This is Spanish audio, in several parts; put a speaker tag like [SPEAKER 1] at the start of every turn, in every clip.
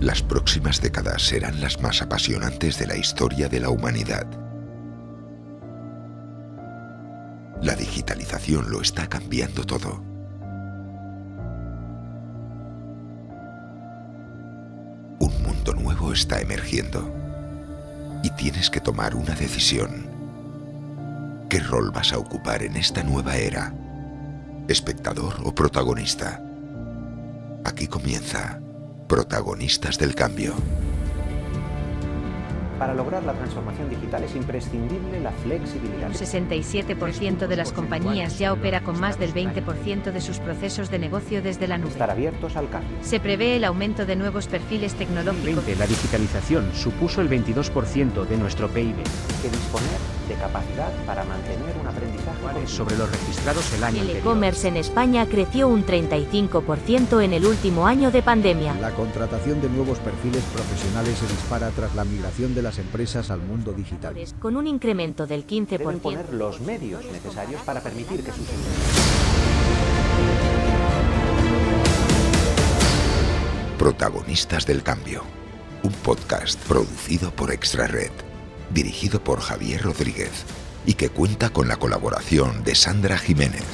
[SPEAKER 1] Las próximas décadas serán las más apasionantes de la historia de la humanidad. La digitalización lo está cambiando todo. Un mundo nuevo está emergiendo y tienes que tomar una decisión. ¿Qué rol vas a ocupar en esta nueva era? ¿Espectador o protagonista? Aquí comienza Protagonistas del Cambio.
[SPEAKER 2] Para lograr la transformación digital es imprescindible la flexibilidad.
[SPEAKER 3] Un 67% de las compañías ya opera con más del 20% de sus procesos de negocio desde la nube.
[SPEAKER 2] Estar abiertos al cambio.
[SPEAKER 3] Se prevé el aumento de nuevos perfiles tecnológicos.
[SPEAKER 4] La digitalización supuso el 22% de nuestro PIB.
[SPEAKER 2] Que disponer de capacidad para mantener un aprendizaje continuo.
[SPEAKER 4] Sobre los registrados el año
[SPEAKER 3] El e-commerce en España creció un 35% en el último año de pandemia.
[SPEAKER 5] La contratación de nuevos perfiles profesionales se dispara tras la migración de las empresas al mundo digital.
[SPEAKER 3] Con un incremento del
[SPEAKER 2] Deben
[SPEAKER 3] 15%.
[SPEAKER 2] poner los medios necesarios para permitir que sus empresas
[SPEAKER 1] Protagonistas del Cambio. Un podcast producido por Extra Red, dirigido por Javier Rodríguez y que cuenta con la colaboración de Sandra Jiménez.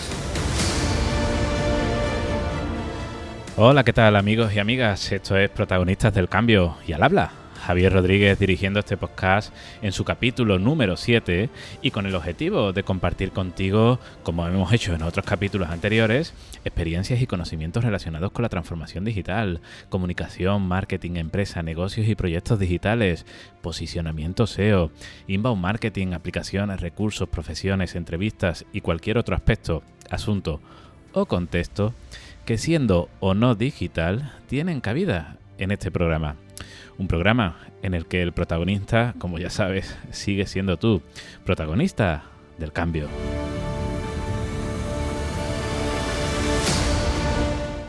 [SPEAKER 6] Hola, ¿qué tal amigos y amigas? Esto es Protagonistas del Cambio y al habla. Javier Rodríguez dirigiendo este podcast en su capítulo número 7 y con el objetivo de compartir contigo, como hemos hecho en otros capítulos anteriores, experiencias y conocimientos relacionados con la transformación digital, comunicación, marketing, empresa, negocios y proyectos digitales, posicionamiento SEO, inbound marketing, aplicaciones, recursos, profesiones, entrevistas y cualquier otro aspecto, asunto o contexto que siendo o no digital tienen cabida en este programa. Un programa en el que el protagonista, como ya sabes, sigue siendo tú, protagonista del cambio.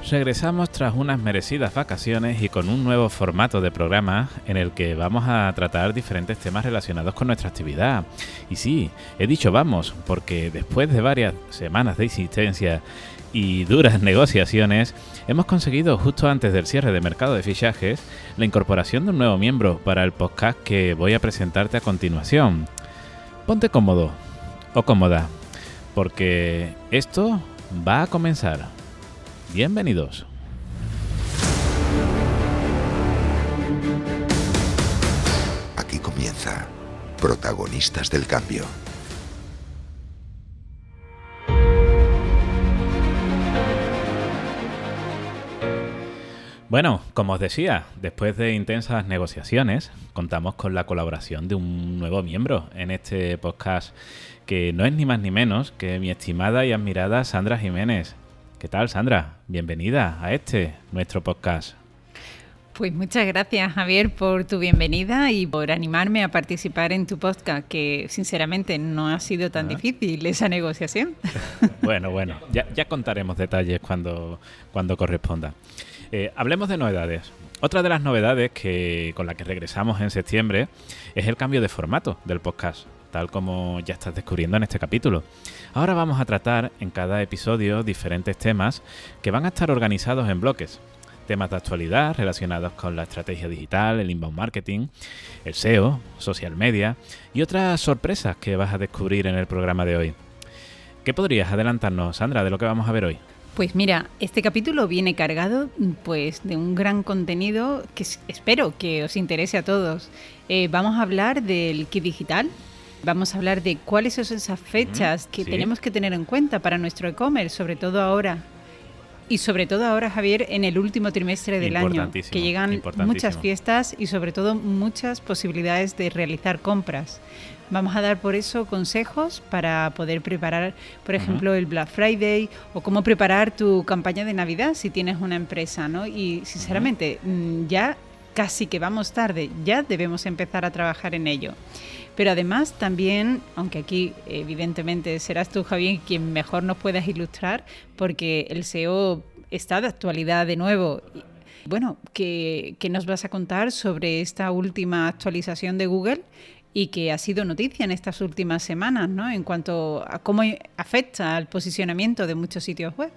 [SPEAKER 6] Regresamos tras unas merecidas vacaciones y con un nuevo formato de programa en el que vamos a tratar diferentes temas relacionados con nuestra actividad. Y sí, he dicho vamos, porque después de varias semanas de insistencia y duras negociaciones, hemos conseguido justo antes del cierre de mercado de fichajes la incorporación de un nuevo miembro para el podcast que voy a presentarte a continuación. Ponte cómodo o cómoda, porque esto va a comenzar. Bienvenidos.
[SPEAKER 1] Aquí comienza Protagonistas del Cambio.
[SPEAKER 6] Bueno, como os decía, después de intensas negociaciones, contamos con la colaboración de un nuevo miembro en este podcast, que no es ni más ni menos que mi estimada y admirada Sandra Jiménez. ¿Qué tal, Sandra? Bienvenida a este, nuestro podcast.
[SPEAKER 7] Pues muchas gracias Javier por tu bienvenida y por animarme a participar en tu podcast, que sinceramente no ha sido tan
[SPEAKER 6] Ah.
[SPEAKER 7] difícil esa negociación.
[SPEAKER 6] Bueno, bueno, ya, ya contaremos detalles cuando, cuando corresponda. Eh, hablemos de novedades. Otra de las novedades que, con la que regresamos en septiembre es el cambio de formato del podcast, tal como ya estás descubriendo en este capítulo. Ahora vamos a tratar en cada episodio diferentes temas que van a estar organizados en bloques. Temas de actualidad relacionados con la estrategia digital, el inbound marketing, el SEO, social media y otras sorpresas que vas a descubrir en el programa de hoy. ¿Qué podrías adelantarnos, Sandra, de lo que vamos a ver hoy?
[SPEAKER 7] Pues mira, este capítulo viene cargado pues de un gran contenido que espero que os interese a todos. Eh, vamos a hablar del kit digital. Vamos a hablar de cuáles son esas fechas que
[SPEAKER 6] sí.
[SPEAKER 7] tenemos que tener en cuenta para nuestro e-commerce, sobre todo ahora. Y sobre todo ahora, Javier, en el último trimestre del año, que llegan muchas fiestas y sobre todo muchas posibilidades de realizar compras. Vamos a dar por eso consejos para poder preparar, por ejemplo, el Black Friday o cómo preparar tu campaña de Navidad si tienes una empresa, ¿no? Y sinceramente, mm, ya casi que vamos tarde, ya debemos empezar a trabajar en ello. Pero además también, aunque aquí evidentemente serás tú, Javier, quien mejor nos puedas ilustrar, porque el SEO está de actualidad de nuevo. Bueno, ¿qué, qué nos vas a contar sobre esta última actualización de Google? y que ha sido noticia en estas últimas semanas, ¿no? En cuanto a cómo afecta al posicionamiento de muchos sitios web.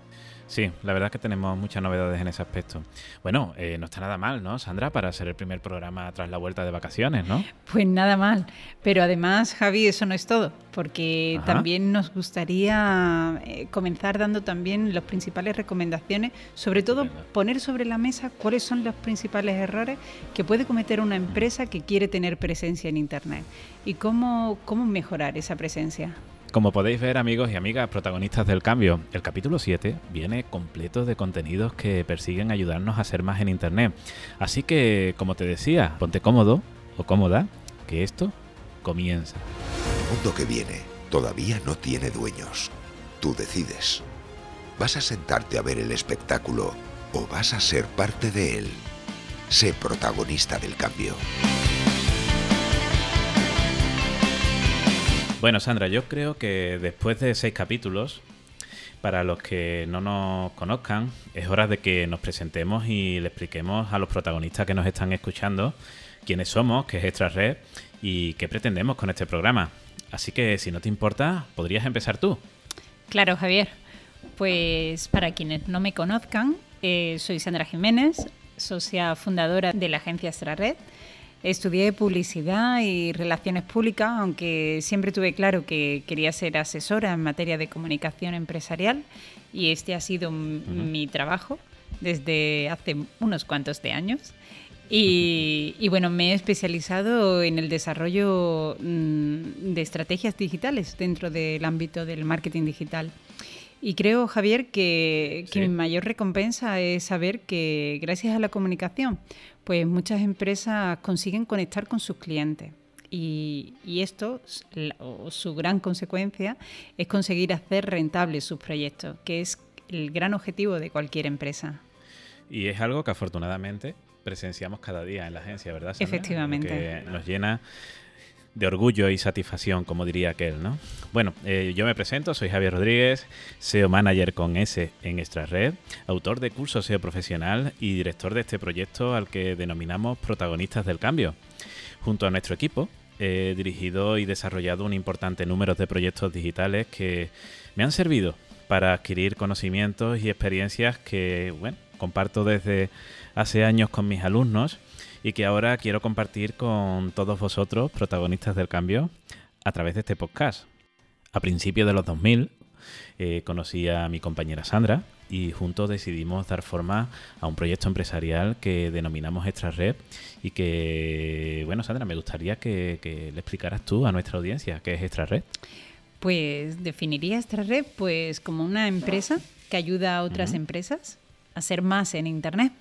[SPEAKER 6] Sí, la verdad es que tenemos muchas novedades en ese aspecto. Bueno, eh, no está nada mal, ¿no, Sandra? Para ser el primer programa tras la vuelta de vacaciones, ¿no?
[SPEAKER 7] Pues nada mal. Pero además, Javi, eso no es todo, porque también nos gustaría eh, comenzar dando también las principales recomendaciones, sobre todo poner sobre la mesa cuáles son los principales errores que puede cometer una empresa que quiere tener presencia en Internet y cómo, cómo mejorar esa presencia.
[SPEAKER 6] Como podéis ver, amigos y amigas, protagonistas del cambio, el capítulo 7 viene completo de contenidos que persiguen ayudarnos a ser más en Internet. Así que, como te decía, ponte cómodo o cómoda, que esto comienza.
[SPEAKER 1] El mundo que viene todavía no tiene dueños. Tú decides. ¿Vas a sentarte a ver el espectáculo o vas a ser parte de él? Sé protagonista del cambio.
[SPEAKER 6] Bueno, Sandra, yo creo que después de seis capítulos, para los que no nos conozcan, es hora de que nos presentemos y le expliquemos a los protagonistas que nos están escuchando quiénes somos, qué es Extra Red y qué pretendemos con este programa. Así que, si no te importa, podrías empezar tú.
[SPEAKER 7] Claro, Javier. Pues para quienes no me conozcan, eh, soy Sandra Jiménez, socia fundadora de la agencia Extra Red Estudié publicidad y relaciones públicas, aunque siempre tuve claro que quería ser asesora en materia de comunicación empresarial y este ha sido mi trabajo desde hace unos cuantos de años. Y, bueno, me he especializado en el desarrollo mm, de estrategias digitales dentro del ámbito del marketing digital. Y creo, Javier, que, que mi mayor recompensa es saber que gracias a la comunicación pues muchas empresas consiguen conectar con sus clientes. Y, esto, su gran consecuencia, es conseguir hacer rentables sus proyectos, que es el gran objetivo de cualquier empresa.
[SPEAKER 6] Y es algo que afortunadamente presenciamos cada día en la agencia, ¿verdad?
[SPEAKER 7] Efectivamente.
[SPEAKER 6] Que nos llena de orgullo y satisfacción, como diría aquel, ¿no? Bueno, eh, yo me presento, soy Javier Rodríguez, SEO Manager con S en Extra Red, autor de curso SEO profesional y director de este proyecto al que denominamos Protagonistas del Cambio. Junto a nuestro equipo, he dirigido y desarrollado un importante número de proyectos digitales que me han servido para adquirir conocimientos y experiencias que, bueno, comparto desde hace años con mis alumnos y que ahora quiero compartir con todos vosotros, protagonistas del cambio, a través de este podcast. A principios de los 2000 eh, conocí a mi compañera Sandra y juntos decidimos dar forma a un proyecto empresarial que denominamos Extra Red y que, bueno, Sandra, me gustaría que, le explicaras tú a nuestra audiencia qué es Extra Red.
[SPEAKER 7] Pues definiría Extra Red pues como una empresa que ayuda a otras empresas a ser más en Internet.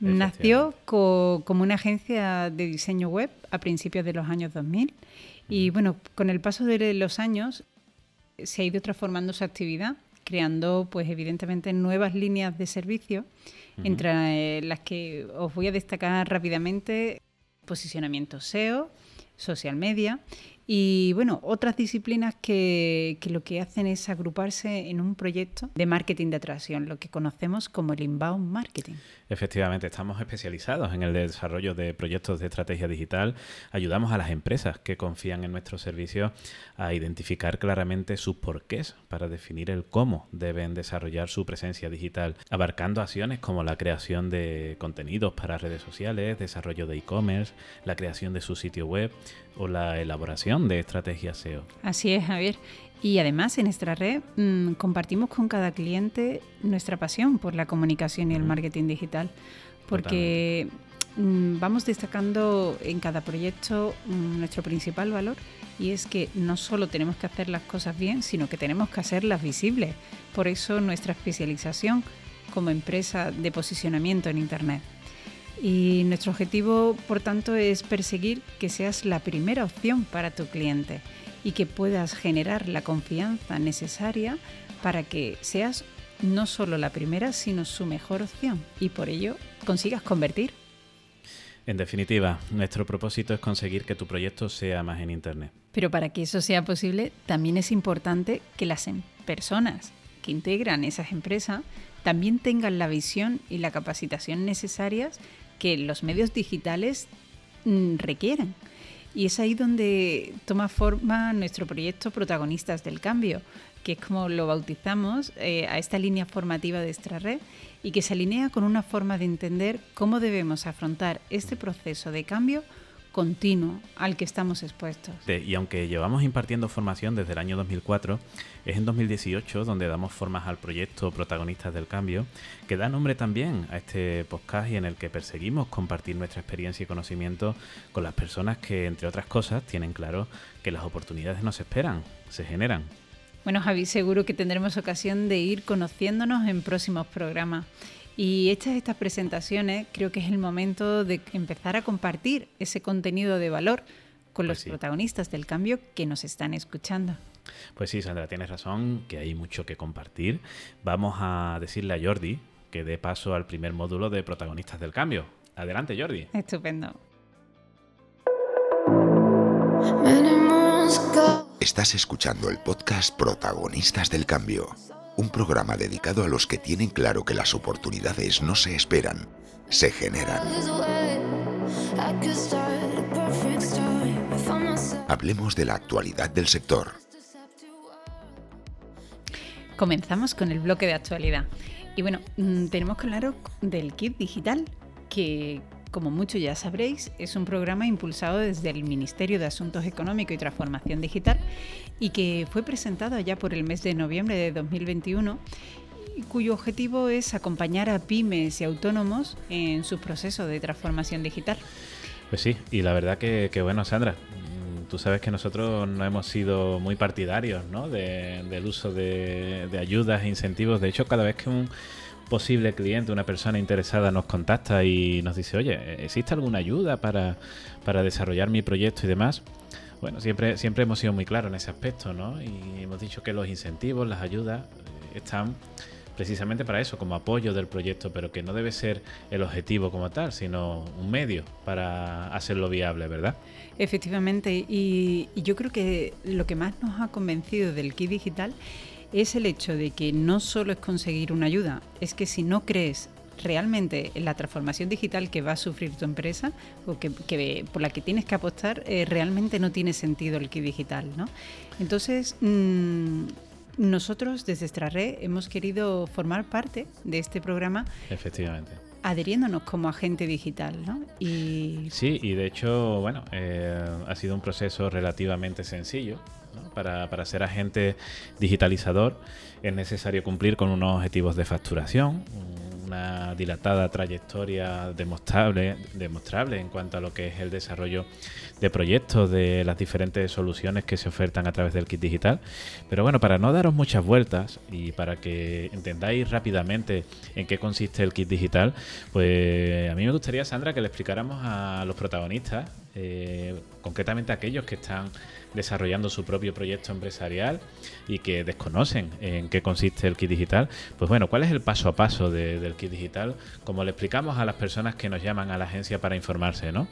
[SPEAKER 7] Nació como una agencia de diseño web a principios de los años 2000 y bueno, con el paso de los años se ha ido transformando su actividad, creando pues evidentemente nuevas líneas de servicio, entre eh, las que os voy a destacar rápidamente posicionamiento SEO, social media y bueno, otras disciplinas que, lo que hacen es agruparse en un proyecto de marketing de atracción, lo que conocemos como el inbound marketing.
[SPEAKER 6] Efectivamente, estamos especializados en el desarrollo de proyectos de estrategia digital. Ayudamos a las empresas que confían en nuestros servicios a identificar claramente sus porqués para definir el cómo deben desarrollar su presencia digital, abarcando acciones como la creación de contenidos para redes sociales, desarrollo de e-commerce, la creación de su sitio web o la elaboración de estrategias SEO.
[SPEAKER 7] Así es, Javier. Y además en nuestra red mm, compartimos con cada cliente nuestra pasión por la comunicación y el marketing digital, porque mm, vamos destacando en cada proyecto mm, nuestro principal valor y es que no solo tenemos que hacer las cosas bien, sino que tenemos que hacerlas visibles. Por eso nuestra especialización como empresa de posicionamiento en Internet. Y nuestro objetivo, por tanto, es perseguir que seas la primera opción para tu cliente y que puedas generar la confianza necesaria para que seas no solo la primera, sino su mejor opción y por ello consigas convertir.
[SPEAKER 6] En definitiva, nuestro propósito es conseguir que tu proyecto sea más en Internet.
[SPEAKER 7] Pero para que eso sea posible, también es importante que las em-, personas que integran esas empresas también tengan la visión y la capacitación necesarias que los medios digitales mm, requieren. Y es ahí donde toma forma nuestro proyecto Protagonistas del Cambio, que es como lo bautizamos, eh, a esta línea formativa de red y que se alinea con una forma de entender cómo debemos afrontar este proceso de cambio continuo al que estamos expuestos.
[SPEAKER 6] y aunque llevamos impartiendo formación desde el año 2004, es en 2018 donde damos formas al proyecto Protagonistas del Cambio, que da nombre también a este podcast y en el que perseguimos compartir nuestra experiencia y conocimiento con las personas que, entre otras cosas, tienen claro que las oportunidades nos esperan, se generan.
[SPEAKER 7] Bueno, Javi, seguro que tendremos ocasión de ir conociéndonos en próximos programas. Y hechas estas presentaciones, creo que es el momento de empezar a compartir ese contenido de valor con pues los protagonistas del cambio que nos están escuchando.
[SPEAKER 6] Pues sí, Sandra, tienes razón, que hay mucho que compartir. Vamos a decirle a Jordi que dé paso al primer módulo de protagonistas del cambio. Adelante, Jordi.
[SPEAKER 7] Estupendo.
[SPEAKER 1] Estás escuchando el podcast Protagonistas del Cambio un programa dedicado a los que tienen claro que las oportunidades no se esperan, se generan. Hablemos de la actualidad del sector.
[SPEAKER 7] Comenzamos con el bloque de actualidad. Y bueno, mm, tenemos claro del kit digital que como muchos ya sabréis, es un programa impulsado desde el Ministerio de Asuntos Económicos y Transformación Digital y que fue presentado ya por el mes de noviembre de 2021 y cuyo objetivo es acompañar a pymes y autónomos en su proceso de transformación digital.
[SPEAKER 6] Pues sí, y la verdad que, bueno, Sandra, tú sabes que nosotros no hemos sido muy partidarios ¿no? del uso de, de ayudas e incentivos. De hecho, cada vez que un posible cliente, una persona interesada nos contacta y nos dice, oye, ¿existe alguna ayuda para, para desarrollar mi proyecto y demás? Bueno, siempre, siempre hemos sido muy claros en ese aspecto, ¿no? Y hemos dicho que los incentivos, las ayudas, eh, están precisamente para eso, como apoyo del proyecto, pero que no debe ser el objetivo como tal, sino un medio para hacerlo viable, ¿verdad?
[SPEAKER 7] Efectivamente, y, y yo creo que lo que más nos ha convencido del kit digital es el hecho de que no solo es conseguir una ayuda, es que si no crees realmente en la transformación digital que va a sufrir tu empresa o que, por la que tienes que apostar, eh, realmente no tiene sentido el kit digital. ¿no? Entonces, mm, nosotros desde Extrarred hemos querido formar parte de este programa.
[SPEAKER 6] Efectivamente
[SPEAKER 7] adheriéndonos como agente digital, ¿no?
[SPEAKER 6] Y... Sí, y de hecho, bueno, eh, ha sido un proceso relativamente sencillo. Para, para, ser agente digitalizador es necesario cumplir con unos objetivos de facturación, una dilatada trayectoria demostrable, demostrable en cuanto a lo que es el desarrollo de proyectos, de las diferentes soluciones que se ofertan a través del kit digital. Pero bueno, para no daros muchas vueltas y para que entendáis rápidamente en qué consiste el kit digital, pues a mí me gustaría, Sandra, que le explicáramos a los protagonistas, eh, concretamente aquellos que están desarrollando su propio proyecto empresarial y que desconocen en qué consiste el kit digital, pues bueno, ¿cuál es el paso a paso del kit digital? Como le explicamos a las personas que nos llaman a la agencia para informarse, ¿no?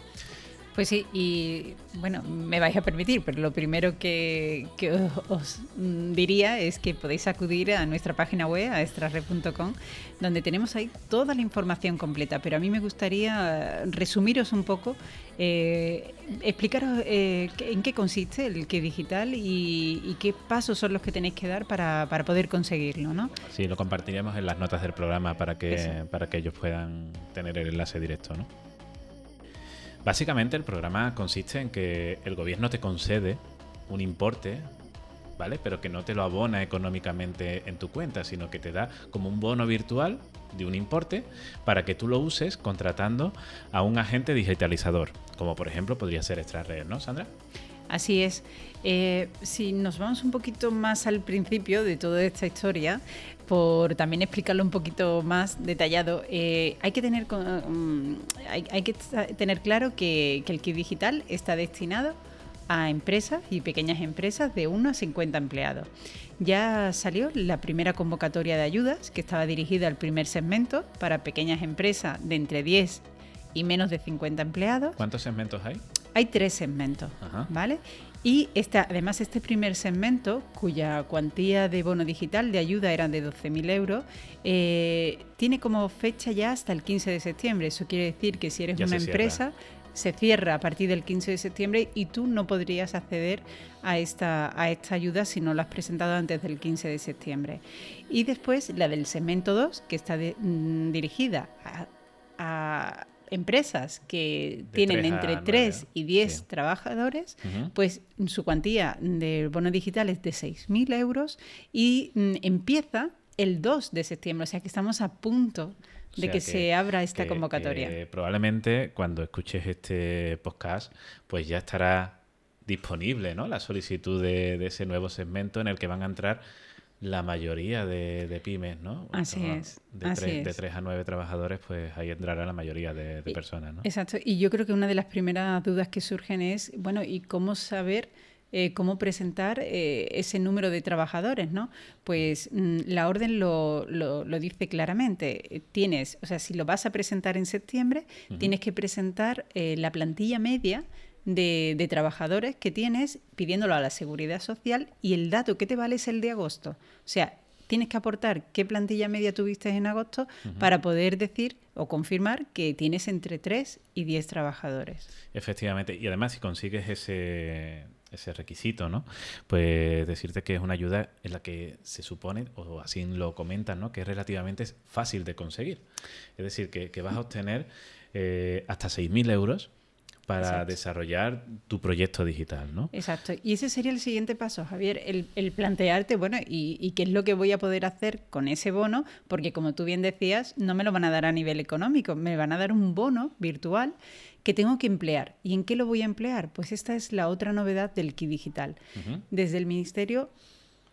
[SPEAKER 7] Pues sí, y bueno, me vais a permitir, pero lo primero que, os, diría es que podéis acudir a nuestra página web, a extrarre.com, donde tenemos ahí toda la información completa. Pero a mí me gustaría resumiros un poco, eh, explicaros eh, en qué consiste el que digital y, qué pasos son los que tenéis que dar para, poder conseguirlo, ¿no?
[SPEAKER 6] Sí, lo compartiremos en las notas del programa para que, para que ellos puedan tener el enlace directo, ¿no? Básicamente el programa consiste en que el gobierno te concede un importe, ¿vale? Pero que no te lo abona económicamente en tu cuenta, sino que te da como un bono virtual de un importe para que tú lo uses contratando a un agente digitalizador, como por ejemplo podría ser Extrared, ¿no, Sandra?
[SPEAKER 7] Así es. Eh, si nos vamos un poquito más al principio de toda esta historia, por también explicarlo un poquito más detallado, eh, hay, que tener, mm, hay, que tener claro que, el kit digital está destinado a empresas y pequeñas empresas de 1 a 50 empleados. Ya salió la primera convocatoria de ayudas que estaba dirigida al primer segmento para pequeñas empresas de entre 10 y menos de 50 empleados.
[SPEAKER 6] ¿Cuántos segmentos hay?
[SPEAKER 7] Hay tres segmentos, ¿vale? Y esta, además este primer segmento, cuya cuantía de bono digital de ayuda eran de 12.000 euros, eh, tiene como fecha ya hasta el 15 de septiembre. Eso quiere decir que si eres una empresa, se cierra a partir del 15 de septiembre y tú no podrías acceder a esta, a esta ayuda si no la has presentado antes del 15 de septiembre. Y después la del segmento 2, que está mm, dirigida a, empresas que tienen entre 3 y 10 trabajadores, pues su cuantía de bono digital es de 6.000 euros y mm, empieza el 2 de septiembre, o sea que estamos a punto de que, se abra esta convocatoria.
[SPEAKER 6] probablemente cuando escuches este podcast, pues ya estará disponible ¿no? la solicitud de, ese nuevo segmento en el que van a entrar la mayoría de, pymes, ¿no?
[SPEAKER 7] Así es.
[SPEAKER 6] De, tres, de tres a nueve trabajadores, pues ahí entrará la mayoría de, personas, ¿no?
[SPEAKER 7] Exacto. Y yo creo que una de las primeras dudas que surgen es, bueno, ¿y cómo saber eh, cómo presentar eh, ese número de trabajadores, ¿no? Pues mm, la orden lo, lo, dice claramente. Tienes, o sea, si lo vas a presentar en septiembre, tienes que presentar eh, la plantilla media de, de, trabajadores que tienes pidiéndolo a la seguridad social y el dato que te vale es el de agosto. O sea, tienes que aportar qué plantilla media tuviste en agosto para poder decir o confirmar que tienes entre 3 y 10 trabajadores.
[SPEAKER 6] Efectivamente, y además si consigues ese ese requisito, ¿no? Pues decirte que es una ayuda en la que se supone, o así lo comentan, ¿no? Que es relativamente fácil de conseguir. Es decir, que, vas a obtener eh, hasta 6.000 euros para desarrollar tu proyecto digital, ¿no?
[SPEAKER 7] Exacto. Y ese sería el siguiente paso, Javier, el, plantearte, bueno, y, qué es lo que voy a poder hacer con ese bono? Porque como tú bien decías, no me lo van a dar a nivel económico, me van a dar un bono virtual que tengo que emplear. ¿Y en qué lo voy a emplear? Pues esta es la otra novedad del kit digital. Desde el Ministerio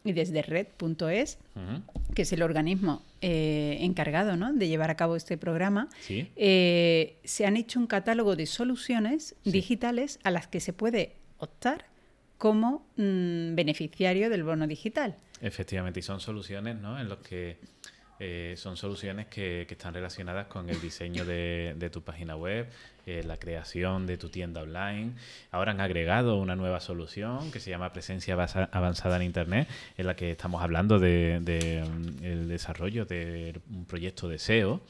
[SPEAKER 7] y desde red.es, que es el organismo eh, encargado de llevar a cabo este programa, eh, se han hecho un catálogo de soluciones digitales a las que se puede optar como mm, beneficiario del bono digital.
[SPEAKER 6] Efectivamente, y son soluciones ¿no? en las que eh, son soluciones que, están relacionadas con el diseño de, tu página web, eh, la creación de tu tienda online. Ahora han agregado una nueva solución que se llama presencia avanzada en Internet, en la que estamos hablando del de, mm, desarrollo de un proyecto de SEO.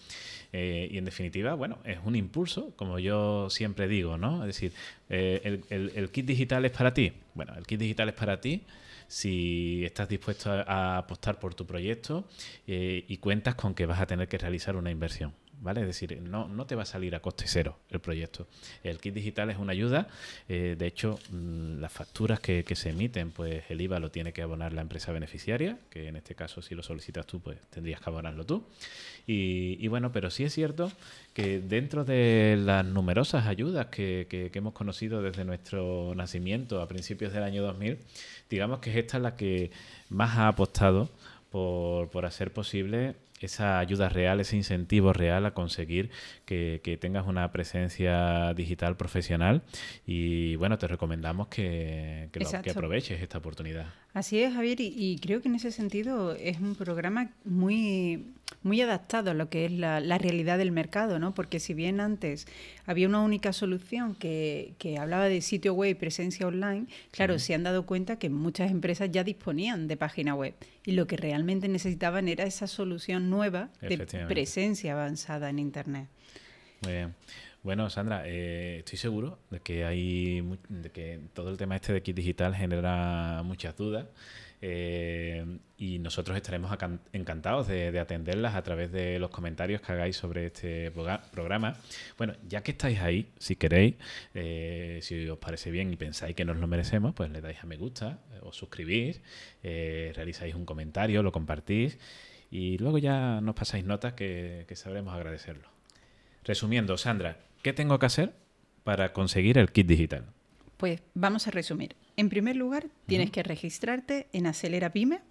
[SPEAKER 6] Eh, y en definitiva, bueno, es un impulso, como yo siempre digo, ¿no? Es decir, el, el kit digital es para ti. Bueno, el kit digital es para ti si estás dispuesto a, apostar por tu proyecto eh, y cuentas con que vas a tener que realizar una inversión. ¿Vale? Es decir, no, no te va a salir a coste cero el proyecto. El kit digital es una ayuda. Eh, de hecho, mm, las facturas que, se emiten, pues el IVA lo tiene que abonar la empresa beneficiaria, que en este caso, si lo solicitas tú, pues tendrías que abonarlo tú. Y, bueno, pero sí es cierto que dentro de las numerosas ayudas que, que, hemos conocido desde nuestro nacimiento a principios del año 2000, digamos que esta es la que más ha apostado por, por hacer posible esa ayuda real, ese incentivo real a conseguir que, tengas una presencia digital profesional. Y bueno, te recomendamos que, que, que aproveches esta oportunidad.
[SPEAKER 7] Así es, Javier, y, creo que en ese sentido es un programa muy, muy adaptado a lo que es la, realidad del mercado, ¿no? Porque si bien antes había una única solución que, hablaba de sitio web y presencia online, claro, se han dado cuenta que muchas empresas ya disponían de página web y lo que realmente necesitaban era esa solución nueva de presencia avanzada en Internet.
[SPEAKER 6] Bien. Bueno, Sandra, eh, estoy seguro de que hay que todo el tema este de kit digital genera muchas dudas eh, y nosotros estaremos encantados de, atenderlas a través de los comentarios que hagáis sobre este programa. Bueno, ya que estáis ahí, si queréis, eh, si os parece bien y pensáis que nos lo merecemos, pues le dais a me gusta, os suscribís, realizáis un comentario, lo compartís y luego ya nos pasáis notas que sabremos agradecerlo. Resumiendo, Sandra, ¿Qué tengo que hacer para conseguir el kit digital?
[SPEAKER 7] Pues vamos a resumir. En primer lugar, tienes que registrarte en Acelera Pyme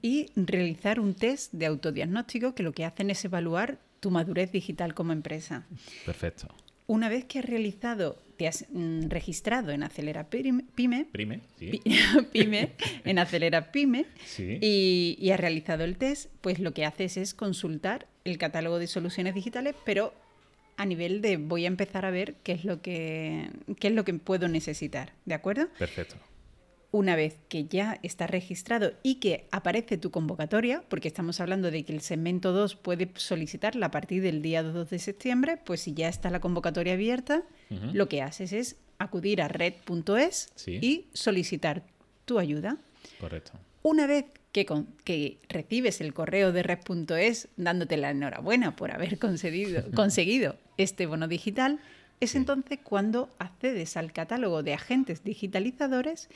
[SPEAKER 7] y realizar un test de autodiagnóstico que lo que hacen es evaluar tu madurez digital como empresa.
[SPEAKER 6] Perfecto.
[SPEAKER 7] Una vez que has realizado, te has mm, registrado en Acelera Pyme,
[SPEAKER 6] Pyme,
[SPEAKER 7] sí. Pyme en Acelera Pyme y, y has realizado el test, pues lo que haces es consultar el catálogo de soluciones digitales, pero a nivel de voy a empezar a ver qué es lo que, qué es lo que puedo necesitar, ¿de acuerdo?
[SPEAKER 6] Perfecto.
[SPEAKER 7] una vez que ya está registrado y que aparece tu convocatoria, porque estamos hablando de que el segmento 2 puede solicitarla a partir del día 2 de septiembre, pues si ya está la convocatoria abierta, lo que haces es acudir a red.es y solicitar tu ayuda.
[SPEAKER 6] Correcto.
[SPEAKER 7] Una vez que, que, recibes el correo de red.es dándote la enhorabuena por haber conseguido este bono digital, es entonces cuando accedes al catálogo de agentes digitalizadores,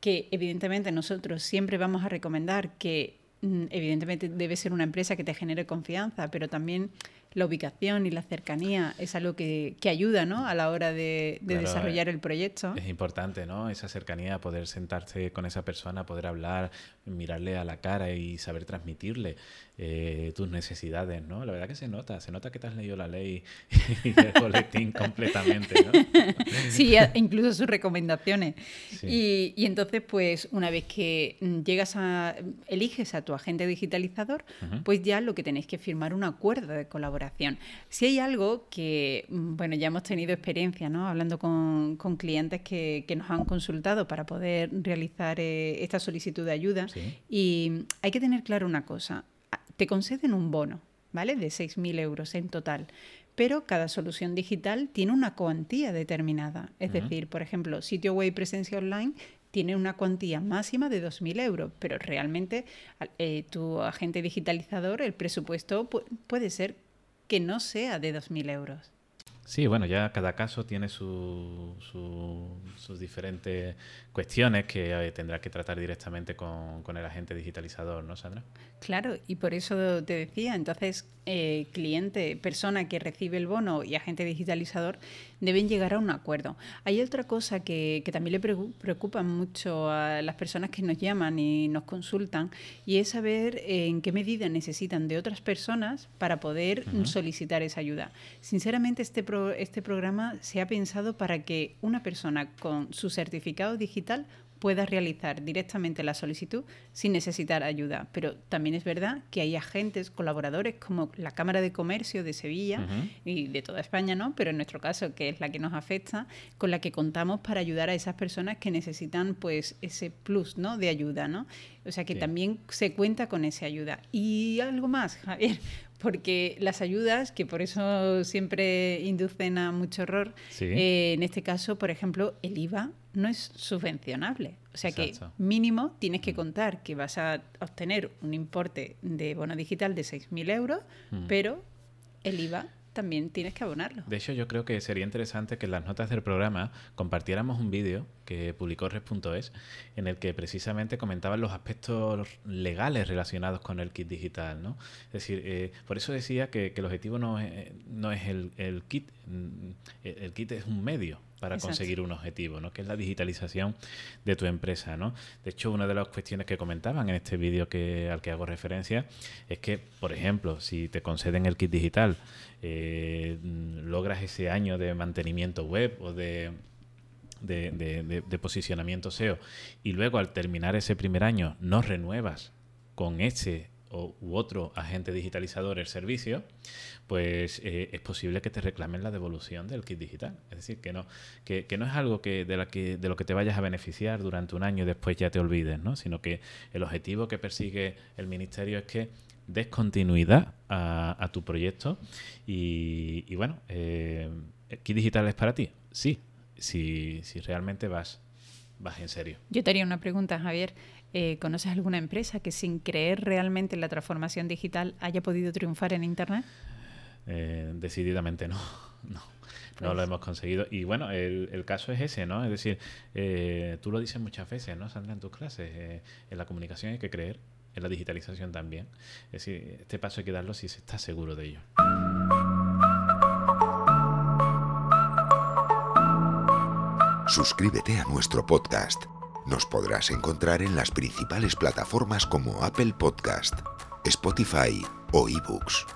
[SPEAKER 7] que evidentemente nosotros siempre vamos a recomendar que mm, evidentemente debe ser una empresa que te genere confianza, pero también la ubicación y la cercanía es algo que, ayuda ¿no? a la hora de, desarrollar el proyecto.
[SPEAKER 6] Es importante, ¿no? Esa cercanía, poder sentarse con esa persona, poder hablar, mirarle a la cara y saber transmitirle eh, tus necesidades, ¿no? La verdad que se nota, se nota que te has leído la ley y el boletín completamente, ¿no?
[SPEAKER 7] Sí, incluso sus recomendaciones. Y, y, entonces, pues, una vez que llegas a, eliges a tu agente digitalizador, pues ya lo que tenéis que firmar un acuerdo de colaboración. Si hay algo que, mm, bueno, ya hemos tenido experiencia, ¿no? Hablando con, con clientes que, que, nos han consultado para poder realizar eh, esta solicitud de ayuda, y hay que tener claro una cosa te conceden un bono, ¿vale? De 6.000 euros en total. Pero cada solución digital tiene una cuantía determinada. Es decir, por ejemplo, sitio web y presencia online tiene una cuantía máxima de 2.000 euros, pero realmente eh, tu agente digitalizador, el presupuesto puede ser que no sea de 2.000 euros.
[SPEAKER 6] Sí, bueno, ya cada caso tiene sus diferentes cuestiones que eh, tendrá que tratar directamente con, con, el agente digitalizador, ¿no, Sandra?
[SPEAKER 7] Claro, y por eso te decía, entonces, eh, cliente, persona que recibe el bono y agente digitalizador deben llegar a un acuerdo. Hay otra cosa que, que también le preocupa mucho a las personas que nos llaman y nos consultan, y es saber en qué medida necesitan de otras personas para poder solicitar esa ayuda. Sinceramente, este, este programa se ha pensado para que una persona con su certificado digital pueda realizar directamente la solicitud sin necesitar ayuda. Pero también es verdad que hay agentes, colaboradores como la Cámara de Comercio de Sevilla y de toda España, ¿no? Pero en nuestro caso, que es la que nos afecta, con la que contamos para ayudar a esas personas que necesitan pues ese plus, ¿no? De ayuda, ¿no? O sea que también se cuenta con esa ayuda. Y algo más, Javier, porque las ayudas, que por eso siempre inducen a mucho error, eh, en este caso, por ejemplo, el IVA no es subvencionable. O sea que mínimo tienes que mm. contar que vas a obtener un importe de bono digital de 6.000 euros, mm. pero el IVA también tienes que abonarlo.
[SPEAKER 6] De hecho, yo creo que sería interesante que en las notas del programa compartiéramos un vídeo que publicó Res.es en el que precisamente comentaban los aspectos legales relacionados con el kit digital. ¿no? Es decir, eh, por eso decía que, el objetivo no es, no es el, el kit, mm, el kit es un medio para conseguir un objetivo, ¿no? que es la digitalización de tu empresa. ¿no? De hecho, una de las cuestiones que comentaban en este vídeo que, al que hago referencia es que, por ejemplo, si te conceden el kit digital, eh, logras ese año de mantenimiento web o de de, posicionamiento SEO y luego al terminar ese primer año no renuevas con ese u otro agente digitalizador el servicio, pues eh, es posible que te reclamen la devolución del kit digital. Es decir, que no, que, no es algo que de, la que de lo que te vayas a beneficiar durante un año y después ya te olvides, ¿no? sino que el objetivo que persigue el Ministerio es que des continuidad a, tu proyecto y, bueno, eh, ¿el kit digital es para ti? Sí, si, si realmente vas, vas en serio.
[SPEAKER 7] Yo te haría una pregunta, Javier. Eh, ¿Conoces alguna empresa que sin creer realmente en la transformación digital haya podido triunfar en Internet?
[SPEAKER 6] Eh, decididamente no, no, no lo pues hemos conseguido. Y bueno, el, el, caso es ese, ¿no? Es decir, eh, tú lo dices muchas veces, ¿no, Sandra, en tus clases? en la comunicación hay que creer, en la digitalización también. Es decir, este paso hay que darlo si se está seguro de ello.
[SPEAKER 1] Suscríbete a nuestro podcast nos podrás encontrar en las principales plataformas como Apple Podcast, Spotify o eBooks.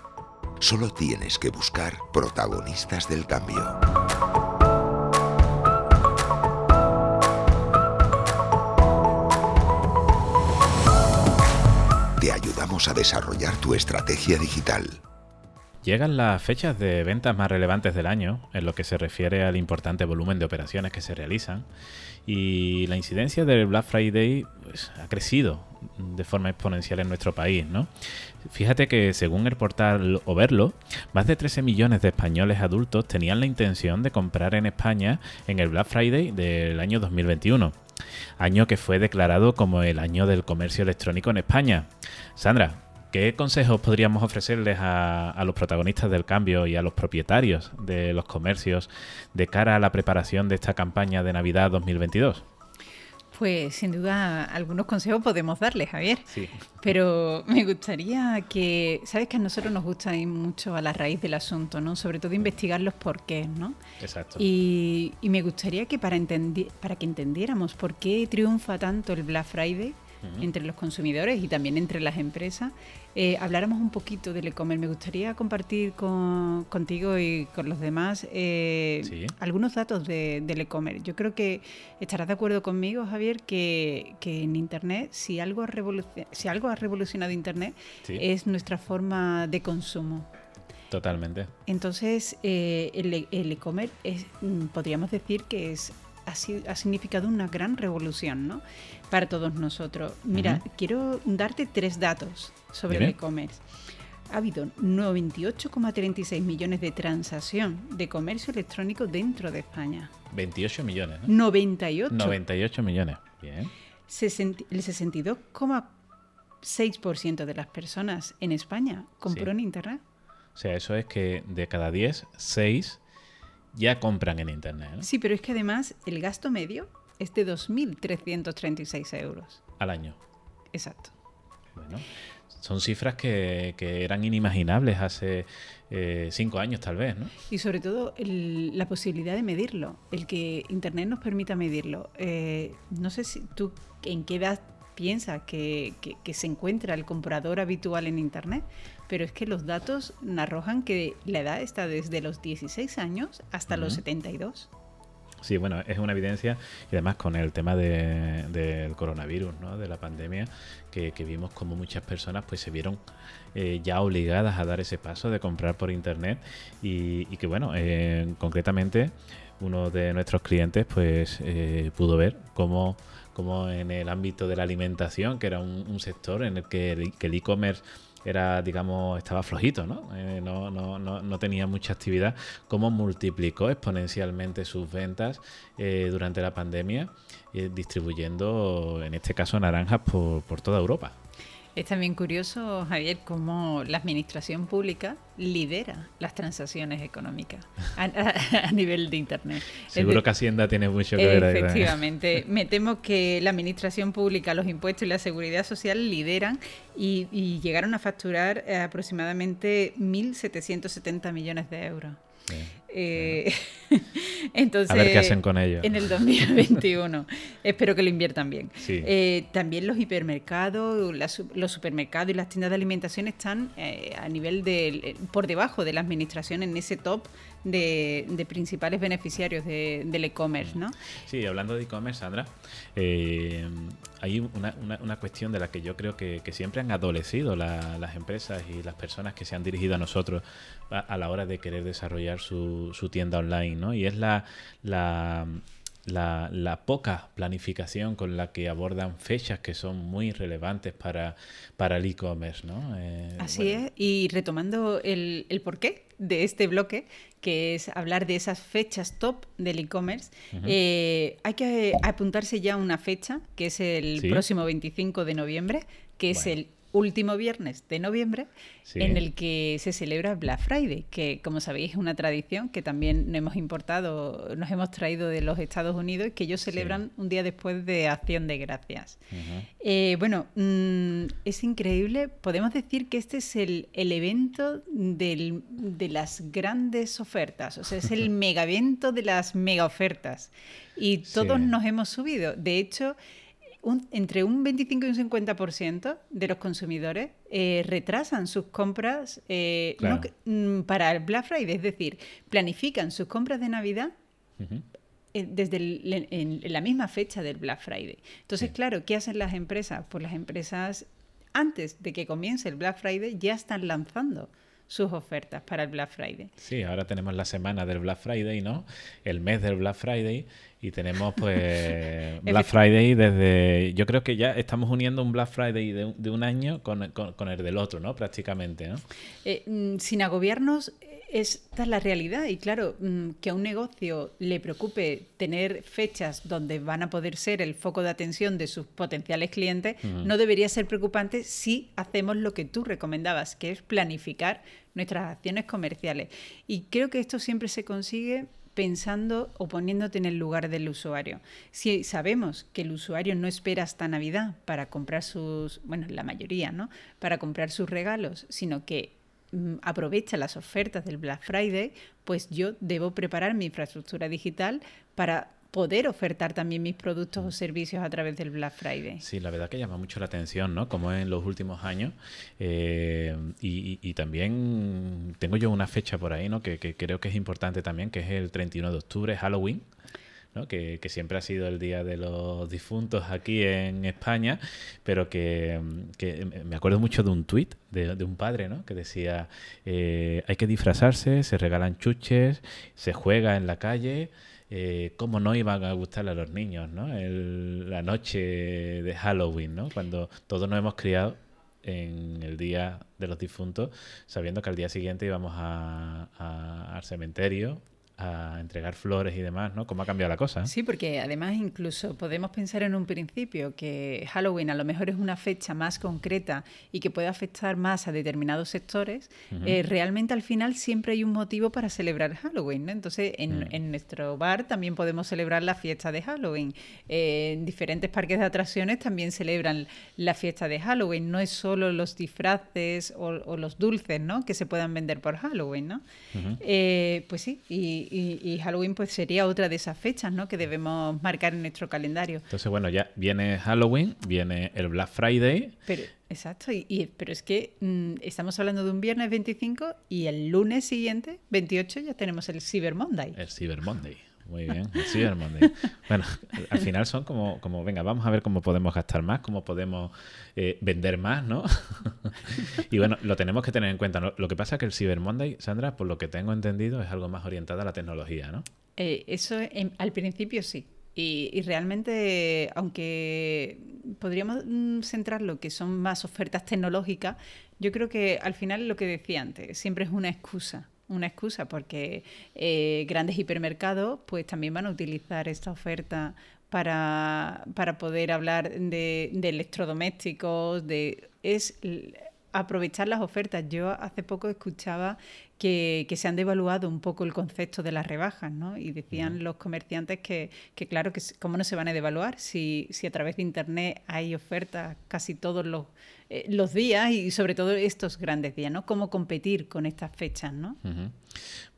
[SPEAKER 1] Solo tienes que buscar protagonistas del cambio. Te ayudamos a desarrollar tu estrategia digital
[SPEAKER 6] Llegan las fechas de ventas más relevantes del año en lo que se refiere al importante volumen de operaciones que se realizan y la incidencia del Black Friday pues, ha crecido de forma exponencial en nuestro país, ¿no? Fíjate que según el portal Overlo, más de 13 millones de españoles adultos tenían la intención de comprar en España en el Black Friday del año 2021, año que fue declarado como el año del comercio electrónico en España. Sandra, ¿Qué consejos podríamos ofrecerles a, los protagonistas del cambio y a los propietarios de los comercios de cara a la preparación de esta campaña de Navidad 2022?
[SPEAKER 7] Pues sin duda algunos consejos podemos darles, Javier. Sí. Pero me gustaría que, sabes que a nosotros nos gusta ir mucho a la raíz del asunto, ¿no? Sobre todo investigar los porqués, ¿no?
[SPEAKER 6] Exacto.
[SPEAKER 7] Y, y me gustaría que para, para que entendiéramos por qué triunfa tanto el Black Friday, entre los consumidores y también entre las empresas, eh, habláramos un poquito del e-commerce. Me gustaría compartir con, contigo y con los demás eh, algunos datos del e-commerce. Yo creo que estarás de acuerdo conmigo, Javier, que, en Internet, si algo ha, si algo ha revolucionado Internet, es nuestra forma de consumo.
[SPEAKER 6] Totalmente.
[SPEAKER 7] Entonces, eh, el e-commerce mm, podríamos decir que es ha, significado una gran revolución ¿no? para todos nosotros. Mira, quiero darte tres datos sobre el e-commerce. Ha habido 98,36 millones de transacción de comercio electrónico dentro de España.
[SPEAKER 6] 28 millones, ¿no?
[SPEAKER 7] 98.
[SPEAKER 6] 98 millones, bien. el
[SPEAKER 7] 62,6% de las personas en España compró en Internet.
[SPEAKER 6] O sea, eso es que de cada 10, 6 ya compran en Internet.
[SPEAKER 7] Sí, pero es que además el gasto medio es de 2.336 euros.
[SPEAKER 6] Al año.
[SPEAKER 7] Exacto.
[SPEAKER 6] Bueno, son cifras que, eran inimaginables hace eh, cinco años tal vez, ¿no?
[SPEAKER 7] Y sobre todo la posibilidad de medirlo, el que Internet nos permita medirlo. Eh, no sé si tú en qué edad piensas que, que se encuentra el comprador habitual en Internet, pero es que los datos arrojan que la edad está desde los 16 años hasta los 72.
[SPEAKER 6] Sí, bueno, es una evidencia y además con el tema del coronavirus, ¿no? de la pandemia, que, vimos como muchas personas pues se vieron eh, ya obligadas a dar ese paso de comprar por internet y, que bueno, eh, concretamente uno de nuestros clientes pues eh, pudo ver cómo, cómo, en el ámbito de la alimentación, que era un, sector en el que el e-commerce era, digamos, estaba flojito, ¿no? Eh, no, no, no, no, tenía mucha actividad, cómo multiplicó exponencialmente sus ventas eh, durante la pandemia, eh, distribuyendo, en este caso, naranjas por toda Europa.
[SPEAKER 7] Es también curioso, Javier, cómo la administración pública lidera las transacciones económicas a, nivel de Internet.
[SPEAKER 6] Seguro que Hacienda tiene mucho que ver
[SPEAKER 7] ahí. Efectivamente. Me temo que la administración pública, los impuestos y la seguridad social lideran y, y llegaron a facturar aproximadamente 1.770 millones de euros. Eh, entonces,
[SPEAKER 6] a ver qué hacen con ellos.
[SPEAKER 7] En el 2021. Espero que lo inviertan bien. Eh, también los hipermercados, los supermercados y las tiendas de alimentación están eh, a nivel de, por debajo de la administración en ese top de, principales beneficiarios del e-commerce, ¿no?
[SPEAKER 6] Sí, hablando de e-commerce, Sandra, eh, hay una, una, cuestión de la que yo creo que, siempre han adolecido las empresas y las personas que se han dirigido a nosotros a, la hora de querer desarrollar su, su tienda online, ¿no? Y es la, la la, poca planificación con la que abordan fechas que son muy relevantes para, para el e-commerce. ¿no?
[SPEAKER 7] Eh, Así es, y retomando el, el porqué de este bloque, que es hablar de esas fechas top del e-commerce, eh, hay que apuntarse ya a una fecha, que es el próximo 25 de noviembre, que es el último viernes de noviembre, en el que se celebra Black Friday, que como sabéis es una tradición que también hemos importado, nos hemos traído de los Estados Unidos, que ellos celebran un día después de Acción de Gracias. Eh, bueno, mm, es increíble, podemos decir que este es el, evento de las grandes ofertas, o sea, es el mega evento de las mega ofertas. Y todos nos hemos subido. De hecho, entre un 25 y un 50% de los consumidores eh, retrasan sus compras eh, mm, para el Black Friday, es decir, planifican sus compras de Navidad eh, desde la misma fecha del Black Friday. Entonces, claro, ¿qué hacen las empresas? Pues las empresas, antes de que comience el Black Friday, ya están lanzando sus ofertas para el Black Friday.
[SPEAKER 6] Sí, ahora tenemos la semana del Black Friday, ¿no? El mes del Black Friday y tenemos pues Black Friday desde... Yo creo que ya estamos uniendo un Black Friday de, un año con, el del otro, ¿no? Prácticamente, ¿no?
[SPEAKER 7] Eh, mm, sin agobiarnos, esta es la realidad y claro, mm, que a un negocio le preocupe tener fechas donde van a poder ser el foco de atención de sus potenciales clientes, no debería ser preocupante si hacemos lo que tú recomendabas, que es planificar nuestras acciones comerciales. Y creo que esto siempre se consigue pensando o poniéndote en el lugar del usuario. Si sabemos que el usuario no espera hasta Navidad para comprar sus, bueno, la mayoría, ¿no? Para comprar sus regalos, sino que aprovecha las ofertas del Black Friday, pues yo debo preparar mi infraestructura digital para poder ofertar también mis productos o servicios a través del Black Friday.
[SPEAKER 6] Sí, la verdad que llama mucho la atención, ¿no? Como en los últimos años. Eh, y, también tengo yo una fecha por ahí, ¿no? Que, que, creo que es importante también, que es el 31 de octubre, Halloween que, siempre ha sido el Día de los Difuntos aquí en España, pero que, me acuerdo mucho de un tuit de, un padre que decía, eh, hay que disfrazarse, se regalan chuches, se juega en la calle. Eh, cómo no iban a gustarle a los niños, ¿no? la noche de Halloween, ¿no? Cuando todos nos hemos criado en el día de los difuntos, sabiendo que al día siguiente íbamos al cementerio a entregar flores y demás, ¿no? ¿Cómo ha cambiado la cosa?
[SPEAKER 7] Sí, porque además incluso podemos pensar en un principio que Halloween a lo mejor es una fecha más concreta y que puede afectar más a determinados sectores. Eh, realmente al final siempre hay un motivo para celebrar Halloween, ¿no? Entonces en, mm. nuestro bar también podemos celebrar la fiesta de Halloween. Eh, en diferentes parques de atracciones también celebran la fiesta de Halloween. No es solo los disfraces o, los dulces, ¿no? Que se puedan vender por Halloween, ¿no? Eh, pues sí, y y, Halloween pues sería otra de esas fechas, ¿no? Que debemos marcar en nuestro calendario.
[SPEAKER 6] Entonces, bueno, ya viene Halloween, viene el Black Friday.
[SPEAKER 7] Pero, exacto, y, pero es que mm, estamos hablando de un viernes 25 y el lunes siguiente, 28, ya tenemos el Cyber Monday.
[SPEAKER 6] El Cyber Monday. Muy bien, Cyber Monday. Bueno, al final son como, como, venga, vamos a ver cómo podemos gastar más, cómo podemos eh, vender más, ¿no? y bueno, lo tenemos que tener en cuenta. Lo que pasa es que el Cyber Monday, Sandra, por lo que tengo entendido, es algo más orientado a la tecnología, ¿no?
[SPEAKER 7] Eh, eso al principio sí. Y, realmente, aunque podríamos mm, centrar lo que son más ofertas tecnológicas, yo creo que al final lo que decía antes, siempre es una excusa una excusa porque eh, grandes hipermercados pues también van a utilizar esta oferta para, poder hablar de, de electrodomésticos, de es aprovechar las ofertas. Yo hace poco escuchaba que, se han devaluado un poco el concepto de las rebajas, ¿no? Y decían los comerciantes que, que, claro, que cómo no se van a devaluar si, si a través de Internet hay ofertas casi todos los, eh, los días y sobre todo estos grandes días, ¿no? Cómo competir con estas fechas, ¿no?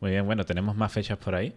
[SPEAKER 6] Muy bien, bueno, ¿tenemos más fechas por ahí?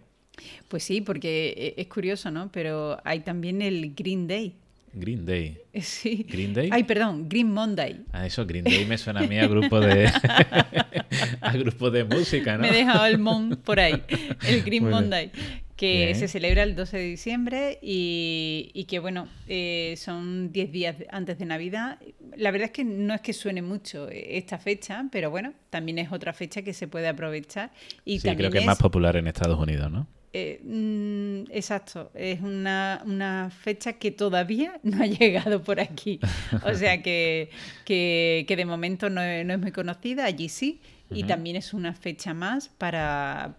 [SPEAKER 7] Pues sí, porque eh, es curioso, ¿no? Pero hay también el Green Day.
[SPEAKER 6] Green Day.
[SPEAKER 7] Sí.
[SPEAKER 6] Green Day.
[SPEAKER 7] Ay, perdón, Green Monday.
[SPEAKER 6] Ah, eso, Green Day me suena a mí a grupo de a grupo de música, ¿no?
[SPEAKER 7] Me he dejado el Mon por ahí. El Green Monday. Que se celebra el 12 de diciembre y, que, bueno, eh, son 10 días antes de Navidad. La verdad es que no es que suene mucho esta fecha, pero bueno, también es otra fecha que se puede aprovechar. Y
[SPEAKER 6] sí, creo que es más popular en Estados Unidos, ¿no?
[SPEAKER 7] Eh, mm, exacto, es una, fecha que todavía no ha llegado por aquí. O sea que, que, de momento no es, muy conocida, allí sí, y también es una fecha más para,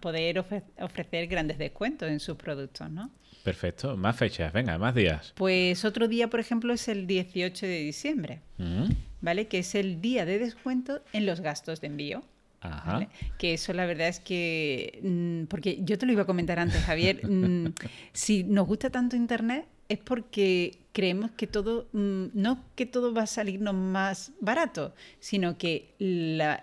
[SPEAKER 7] poder ofrecer grandes descuentos en sus productos, ¿no?
[SPEAKER 6] Perfecto, más fechas, venga, más días.
[SPEAKER 7] Pues otro día, por ejemplo, es el 18 de diciembre, ¿vale? Que es el día de descuento en los gastos de envío. Que eso la verdad es que, mm, porque yo te lo iba a comentar antes, Javier, mm, si nos gusta tanto Internet es porque creemos que todo, mm, no que todo va a salirnos más barato, sino que la,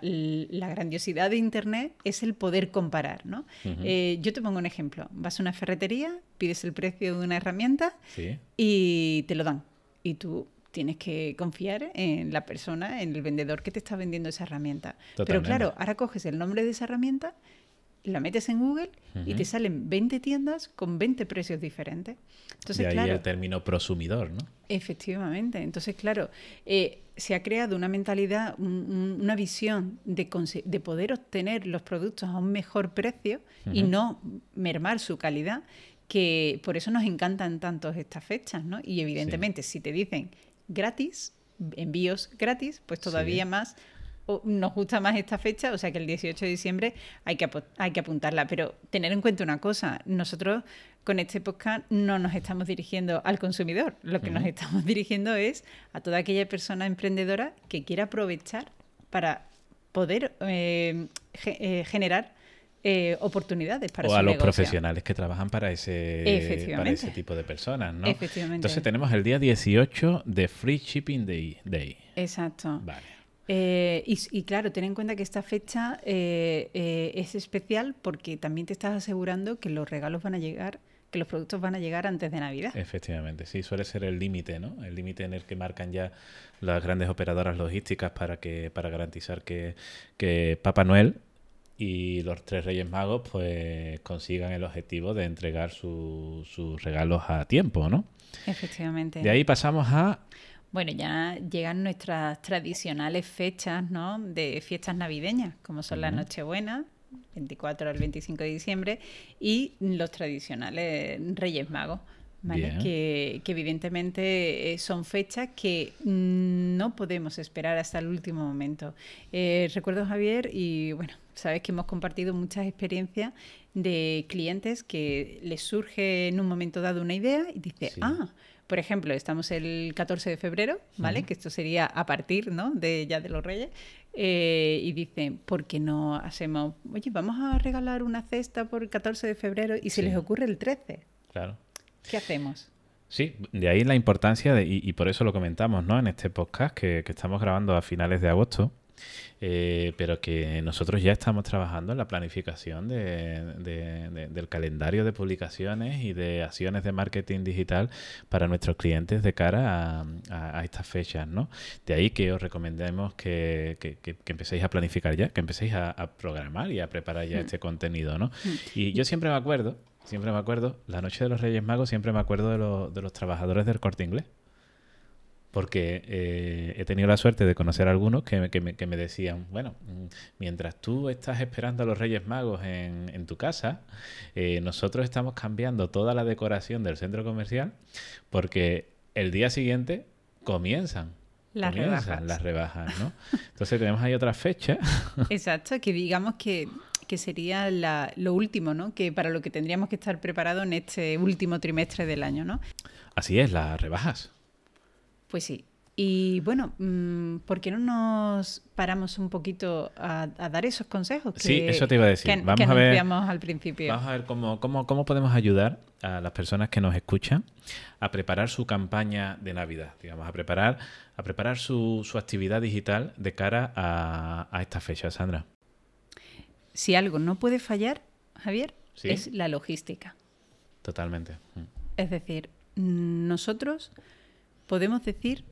[SPEAKER 7] grandiosidad de Internet es el poder comparar. ¿no? Eh, yo te pongo un ejemplo, vas a una ferretería, pides el precio de una herramienta y te lo dan. Y tú tienes que confiar en la persona, en el vendedor que te está vendiendo esa herramienta. Pero claro, ahora coges el nombre de esa herramienta la metes en Google y te salen 20 tiendas con 20 precios diferentes. Entonces,
[SPEAKER 6] de ahí
[SPEAKER 7] claro,
[SPEAKER 6] el término prosumidor, ¿no?
[SPEAKER 7] Efectivamente. Entonces, claro, eh, se ha creado una mentalidad, un- un- una visión de, poder obtener los productos a un mejor precio y no mermar su calidad, que por eso nos encantan tanto estas fechas, ¿no? Y evidentemente, si te dicen gratis, envíos gratis, pues todavía
[SPEAKER 6] Sí.
[SPEAKER 7] más nos gusta más esta fecha, o sea que el 18 de diciembre hay que, hay que apuntarla. Pero tener en cuenta una cosa, nosotros con este podcast no nos estamos dirigiendo al consumidor, lo que nos estamos dirigiendo es a toda aquella persona emprendedora que quiera aprovechar para poder eh, ge- eh, generar eh, oportunidades para
[SPEAKER 6] o
[SPEAKER 7] su
[SPEAKER 6] a los
[SPEAKER 7] negocio.
[SPEAKER 6] profesionales que trabajan para ese, para ese tipo de personas, ¿no?
[SPEAKER 7] Efectivamente.
[SPEAKER 6] Entonces tenemos el día 18 de Free Shipping Day. Day.
[SPEAKER 7] Exacto.
[SPEAKER 6] Vale.
[SPEAKER 7] Eh, y, y claro, ten en cuenta que esta fecha eh, eh, es especial porque también te estás asegurando que los regalos van a llegar, que los productos van a llegar antes de Navidad.
[SPEAKER 6] Efectivamente, sí, suele ser el límite, ¿no? El límite en el que marcan ya las grandes operadoras logísticas para que para garantizar que, que Papá Noel y los tres Reyes Magos pues consigan el objetivo de entregar su- sus regalos a tiempo, ¿no?
[SPEAKER 7] Efectivamente.
[SPEAKER 6] De ahí pasamos a
[SPEAKER 7] Bueno, ya llegan nuestras tradicionales fechas, ¿no? De fiestas navideñas, como son la
[SPEAKER 6] Ujú.
[SPEAKER 7] Nochebuena, 24 al 25 de diciembre, y los tradicionales Reyes Magos, ¿vale? Que, que evidentemente eh, son fechas que mm, no podemos esperar hasta el último momento. Eh, recuerdo, Javier, y bueno, sabes que hemos compartido muchas experiencias de clientes que les surge en un momento dado una idea y dice,
[SPEAKER 6] Sí.
[SPEAKER 7] ah, por ejemplo, estamos el 14 de febrero, ¿vale? Que esto sería a partir, ¿no? De ya de los Reyes. eh, y dicen, ¿por qué no hacemos, oye, vamos a regalar una cesta por el 14 de febrero y se
[SPEAKER 6] Sí.
[SPEAKER 7] les ocurre el 13?
[SPEAKER 6] claro.
[SPEAKER 7] ¿Qué hacemos?
[SPEAKER 6] Sí, de ahí la importancia, de- y, y por eso lo comentamos ¿no? en este podcast que, que estamos grabando a finales de agosto, eh, pero que nosotros ya estamos trabajando en la planificación de- de- de- del calendario de publicaciones y de acciones de marketing digital para nuestros clientes de cara a, a- a estas fechas. ¿no? De ahí que os recomendemos que, que- que- que empecéis a planificar ya, que empecéis a, a programar y a preparar ya este contenido. ¿no? Y yo siempre me acuerdo, siempre me acuerdo, la noche de los Reyes Magos, siempre me acuerdo de, los- de los trabajadores del corte inglés. Porque eh, he tenido la suerte de conocer a algunos que, me- que me, que me decían, bueno, mm, mientras tú estás esperando a los Reyes Magos en, en tu casa, eh, nosotros estamos cambiando toda la decoración del centro comercial porque el día siguiente comienzan.
[SPEAKER 7] Las
[SPEAKER 6] comienzan
[SPEAKER 7] rebajas.
[SPEAKER 6] las rebajas, ¿no? Entonces tenemos ahí otra fecha.
[SPEAKER 7] Exacto, que digamos que, que sería la- lo último, ¿no? Que para lo que tendríamos que estar preparados en este último trimestre del año, ¿no?
[SPEAKER 6] Así es, las rebajas.
[SPEAKER 7] Pues sí. Y bueno, mm, ¿por qué no nos paramos un poquito a, a dar esos consejos? Que,
[SPEAKER 6] Sí, eso te iba a decir.
[SPEAKER 7] Que,
[SPEAKER 6] Vamos
[SPEAKER 7] que
[SPEAKER 6] a ver-
[SPEAKER 7] al principio.
[SPEAKER 6] Vamos a ver cómo, cómo, cómo podemos ayudar a las personas que nos escuchan a preparar su campaña de Navidad, digamos, a preparar, a preparar su, su actividad digital de cara a, a esta fecha, Sandra.
[SPEAKER 7] Si algo no puede fallar, Javier,
[SPEAKER 6] Sí.
[SPEAKER 7] es la logística.
[SPEAKER 6] Totalmente. Mm.
[SPEAKER 7] Es decir, nosotros podemos decir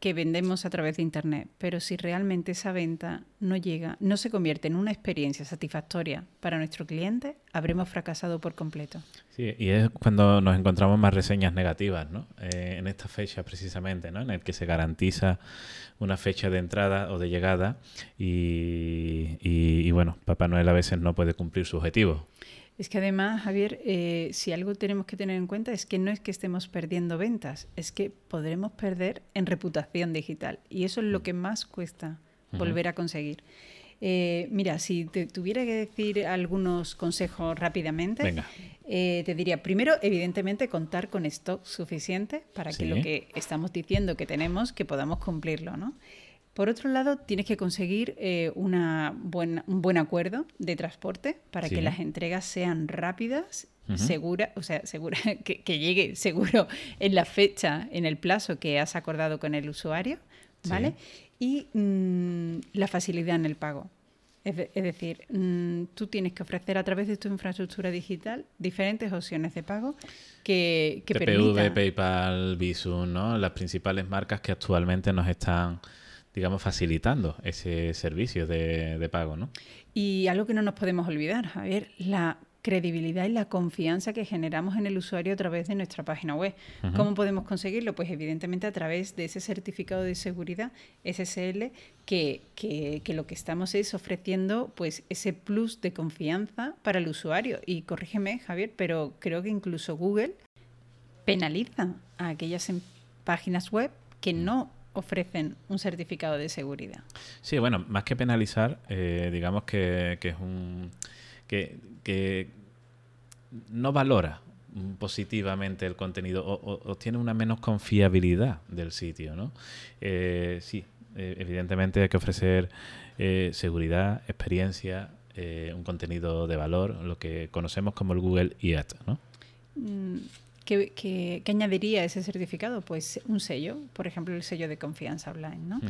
[SPEAKER 7] que vendemos a través de Internet, pero si realmente esa venta no llega, no se convierte en una experiencia satisfactoria para nuestro cliente, habremos fracasado por completo.
[SPEAKER 6] Sí, y es cuando nos encontramos más reseñas negativas, ¿no? Eh, en esta fecha precisamente, ¿no? En el que se garantiza una fecha de entrada o de llegada y, y- y, bueno, Papá Noel a veces no puede cumplir su objetivo.
[SPEAKER 7] Es que además, Javier, eh, si algo tenemos que tener en cuenta es que no es que estemos perdiendo ventas, es que podremos perder en reputación digital. Y eso es lo que más cuesta volver a conseguir. Eh, mira, si te tuviera que decir algunos consejos rápidamente,
[SPEAKER 6] Venga.
[SPEAKER 7] eh, te diría, primero, evidentemente, contar con stock suficiente para
[SPEAKER 6] Sí.
[SPEAKER 7] que lo que estamos diciendo que tenemos, que podamos cumplirlo, ¿no? Por otro lado, tienes que conseguir eh, una buena- un buen acuerdo de transporte para
[SPEAKER 6] Sí.
[SPEAKER 7] que las entregas sean rápidas,
[SPEAKER 6] Ujú.
[SPEAKER 7] seguras, o sea, segura, que, que llegue seguro en la fecha, en el plazo que has acordado con el usuario, ¿vale? Y mm, la facilidad en el pago. Es, de- es decir, mm, tú tienes que ofrecer a través de tu infraestructura digital diferentes opciones de pago que, que
[SPEAKER 6] TPV,
[SPEAKER 7] permitan...
[SPEAKER 6] PayPal, Visum, ¿no? Las principales marcas que actualmente nos están digamos, facilitando ese servicio de, de pago, ¿no?
[SPEAKER 7] Y algo que no nos podemos olvidar, Javier, la credibilidad y la confianza que generamos en el usuario a través de nuestra página web. ¿Cómo podemos conseguirlo? Pues evidentemente a través de ese certificado de seguridad SSL que, que, que, lo que estamos es ofreciendo pues ese plus de confianza para el usuario. Y corrígeme, Javier, pero creo que incluso Google penaliza a aquellas páginas web que no ofrecen un certificado de seguridad.
[SPEAKER 6] Sí, bueno, más que penalizar, eh, digamos que, que es un que, no valora positivamente el contenido o, tiene una menos confiabilidad del sitio, ¿no? Eh, sí, eh, evidentemente hay que ofrecer eh, seguridad, experiencia, un contenido de valor, lo que conocemos como el Google IAT, ¿no?
[SPEAKER 7] Mm, ¿Qué, añadiría ese certificado? Pues un sello, por ejemplo, el sello de confianza online. ¿no?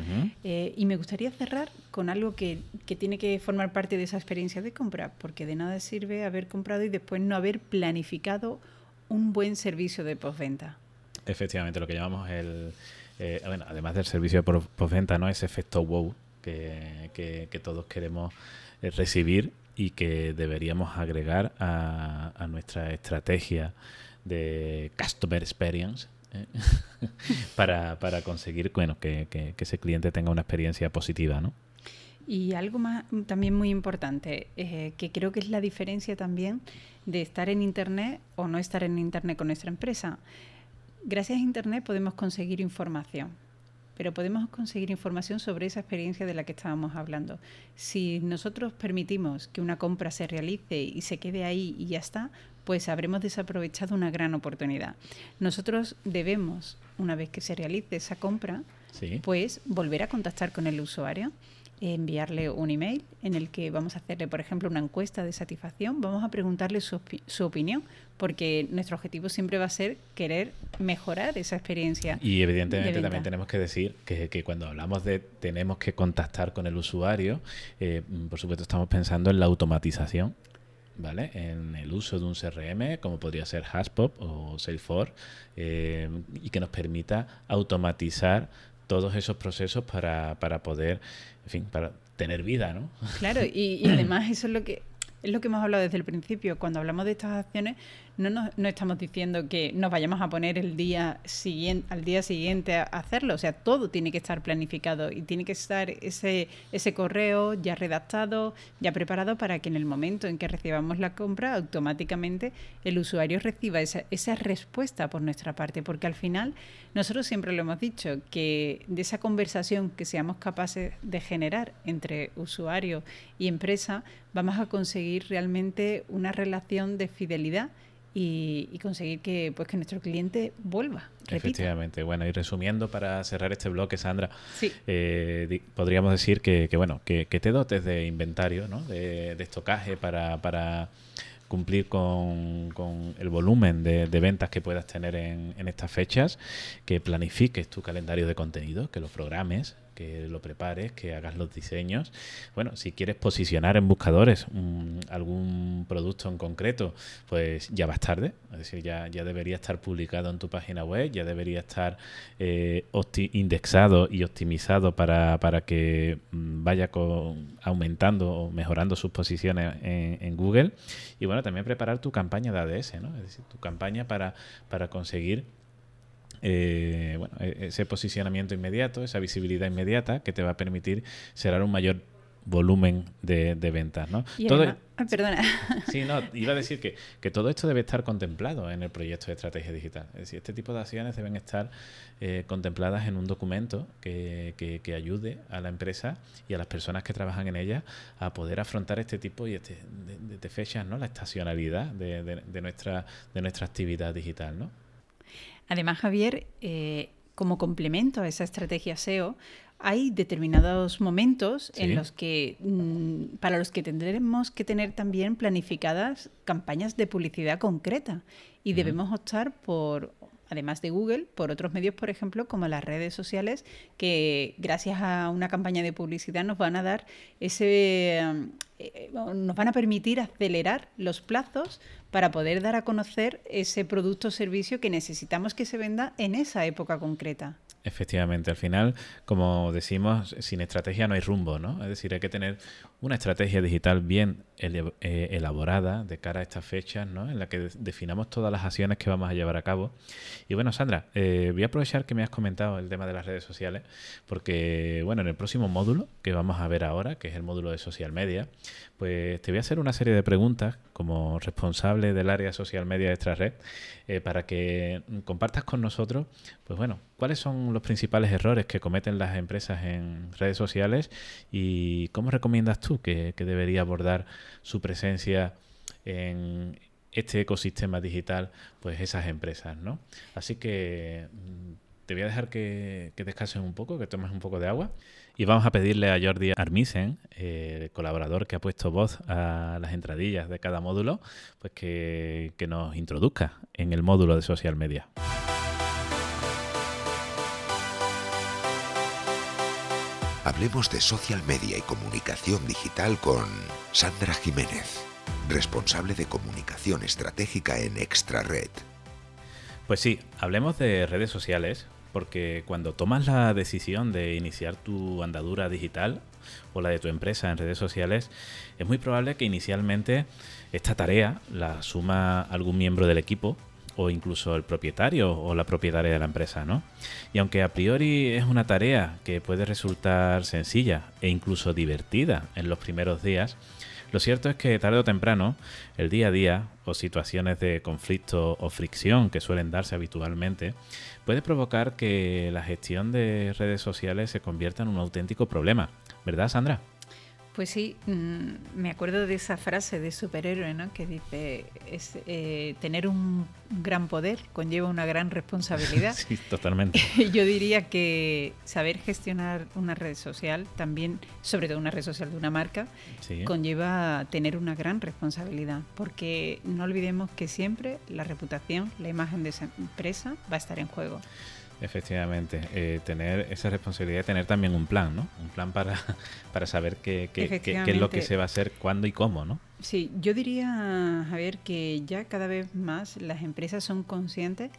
[SPEAKER 7] Eh, y me gustaría cerrar con algo que, tiene que formar parte de esa experiencia de compra, porque de nada sirve haber comprado y después no haber planificado un buen servicio de postventa.
[SPEAKER 6] Efectivamente, lo que llamamos el, eh, bueno, además del servicio de postventa, ¿no? ese efecto wow que, que, todos queremos eh, recibir y que deberíamos agregar a, a nuestra estrategia de Customer Experience. ¿eh? para, para, conseguir bueno, que, que, ese cliente tenga una experiencia positiva, ¿no?
[SPEAKER 7] Y algo más también muy importante, eh, que creo que es la diferencia también de estar en Internet o no estar en Internet con nuestra empresa. Gracias a Internet podemos conseguir información, pero podemos conseguir información sobre esa experiencia de la que estábamos hablando. Si nosotros permitimos que una compra se realice y se quede ahí y ya está, pues habremos desaprovechado una gran oportunidad. Nosotros debemos, una vez que se realice esa compra, pues volver a contactar con el usuario enviarle un email en el que vamos a hacerle, por ejemplo, una encuesta de satisfacción, vamos a preguntarle su, opinión, porque nuestro objetivo siempre va a ser querer mejorar esa experiencia.
[SPEAKER 6] Y evidentemente también tenemos que decir que, cuando hablamos de tenemos que contactar con el usuario, eh, por supuesto estamos pensando en la automatización ¿vale? En el uso de un CRM, como podría ser Haspop o Salesforce, eh, y que nos permita automatizar todos esos procesos para, para poder, en fin, para tener vida, ¿no?
[SPEAKER 7] Claro, y, y además eso es lo que es lo que hemos hablado desde el principio. Cuando hablamos de estas acciones, no, no estamos diciendo que nos vayamos a poner el día siguiente, al día siguiente a hacerlo. O sea, todo tiene que estar planificado y tiene que estar ese, ese correo ya redactado, ya preparado para que en el momento en que recibamos la compra, automáticamente el usuario reciba esa, esa respuesta por nuestra parte. Porque al final, nosotros siempre lo hemos dicho, que de esa conversación que seamos capaces de generar entre usuario y empresa, vamos a conseguir realmente una relación de fidelidad y, conseguir que pues que nuestro cliente vuelva.
[SPEAKER 6] Efectivamente. Bueno, y resumiendo para cerrar este bloque, Sandra, eh, podríamos decir que, bueno, que, te dotes de inventario, ¿no? de, estocaje para, para cumplir con, con, el volumen de, ventas que puedas tener en, en, estas fechas, que planifiques tu calendario de contenido, que lo programes, que lo prepares, que hagas los diseños. Bueno, si quieres posicionar en buscadores algún producto en concreto, pues ya vas tarde, es decir, ya, ya debería estar publicado en tu página web, ya debería estar eh, indexado y optimizado para, para que mm, vaya con, aumentando o mejorando sus posiciones en, en, Google. Y bueno, también preparar tu campaña de ADS, ¿no? es decir, tu campaña para, para conseguir eh, bueno, e-, ese posicionamiento inmediato, esa visibilidad inmediata que te va a permitir cerrar un mayor volumen de, ventas, ¿no?
[SPEAKER 7] todo, perdona.
[SPEAKER 6] Sí, no, iba a decir que, que, todo esto debe estar contemplado en el proyecto de estrategia digital. Es decir, este tipo de acciones deben estar eh, contempladas en un documento que, que, ayude a la empresa y a las personas que trabajan en ella a poder afrontar este tipo y este, de, fechas, ¿no? La estacionalidad de, de, nuestra, de nuestra actividad digital, ¿no?
[SPEAKER 7] Además, Javier, eh, como complemento a esa estrategia SEO, hay determinados momentos en los que mm, para los que tendremos que tener también planificadas campañas de publicidad concreta y debemos optar por además de Google, por otros medios, por ejemplo, como las redes sociales, que gracias a una campaña de publicidad nos van a dar ese, eh, nos van a permitir acelerar los plazos para poder dar a conocer ese producto o servicio que necesitamos que se venda en esa época concreta.
[SPEAKER 6] Efectivamente, al final, como decimos, sin estrategia no hay rumbo, ¿no? Es decir, hay que tener una estrategia digital bien eh, elaborada de cara a estas fechas, ¿no? En la que definamos todas las acciones que vamos a llevar a cabo. Y bueno, Sandra, eh, voy a aprovechar que me has comentado el tema de las redes sociales, porque, bueno, en el próximo módulo que vamos a ver ahora, que es el módulo de social media, pues te voy a hacer una serie de preguntas como responsable del área social media de esta red, eh, para que compartas con nosotros, pues bueno, cuáles son los principales errores que cometen las empresas en redes sociales y cómo recomiendas tú que, debería abordar su presencia en este ecosistema digital, pues esas empresas, ¿no? Así que mm, te voy a dejar que, que, descanses un poco, que tomes un poco de agua. Y vamos a pedirle a Jordi Armisen, eh, colaborador que ha puesto voz a las entradillas de cada módulo, pues que nos introduzca en el módulo de social media.
[SPEAKER 1] Hablemos de social media y comunicación digital con Sandra Jiménez, responsable de comunicación estratégica en Extrared.
[SPEAKER 6] Pues sí, hablemos de redes sociales, porque cuando tomas la decisión de iniciar tu andadura digital o la de tu empresa en redes sociales, es muy probable que inicialmente esta tarea la suma algún miembro del equipo o incluso el propietario o la propietaria de la empresa, ¿no? Y aunque a priori es una tarea que puede resultar sencilla e incluso divertida en los primeros días, lo cierto es que tarde o temprano el día a día o situaciones de conflicto o fricción que suelen darse habitualmente puede provocar que la gestión de redes sociales se convierta en un auténtico problema. ¿Verdad, Sandra?
[SPEAKER 7] Pues sí, mm, me acuerdo de esa frase de superhéroe, ¿no? Que dice, es, eh, tener un gran poder conlleva una gran responsabilidad.
[SPEAKER 6] sí, totalmente.
[SPEAKER 7] Yo diría que saber gestionar una red social, también, sobre todo una red social de una marca, conlleva tener una gran responsabilidad, porque no olvidemos que siempre la reputación, la imagen de esa empresa va a estar en juego.
[SPEAKER 6] Efectivamente, eh, tener esa responsabilidad de tener también un plan, ¿no? Un plan para, para saber qué, qué, qué, es lo que se va a hacer, cuándo y cómo, ¿no?
[SPEAKER 7] Sí, yo diría, Javier, que ya cada vez más las empresas son conscientes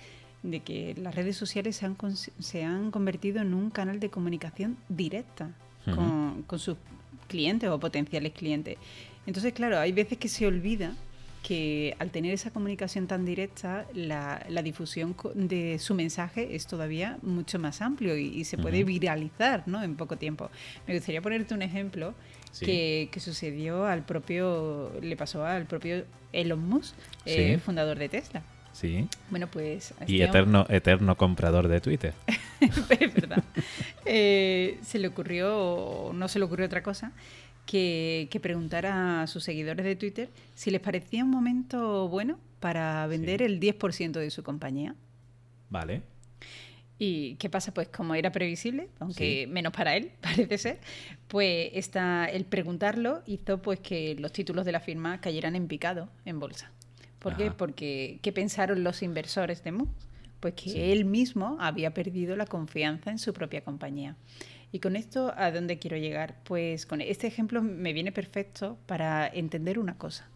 [SPEAKER 7] de que las redes sociales se han, se han convertido en un canal de comunicación directa con, con sus clientes o potenciales clientes. Entonces, claro, hay veces que se olvida que al tener esa comunicación tan directa, la, difusión de su mensaje es todavía mucho más amplio y, se puede viralizar ¿no? en poco tiempo. Me gustaría ponerte un ejemplo que, sucedió al propio, le pasó al propio Elon Musk, eh, fundador de Tesla.
[SPEAKER 6] Sí.
[SPEAKER 7] Bueno, pues.
[SPEAKER 6] Y este eterno, eterno comprador de Twitter.
[SPEAKER 7] es verdad. Eh, se le ocurrió, no se le ocurrió otra cosa, que, preguntara a sus seguidores de Twitter si les parecía un momento bueno para vender el 10% de su compañía.
[SPEAKER 6] Vale.
[SPEAKER 7] ¿Y qué pasa? Pues como era previsible, aunque menos para él, parece ser, pues esta, el preguntarlo hizo pues que los títulos de la firma cayeran en picado en bolsa. ¿Por qué? Porque ¿qué pensaron los inversores de Moose? Pues que él mismo había perdido la confianza en su propia compañía. Y con esto, ¿a dónde quiero llegar? Pues con este ejemplo me viene perfecto para entender una cosa.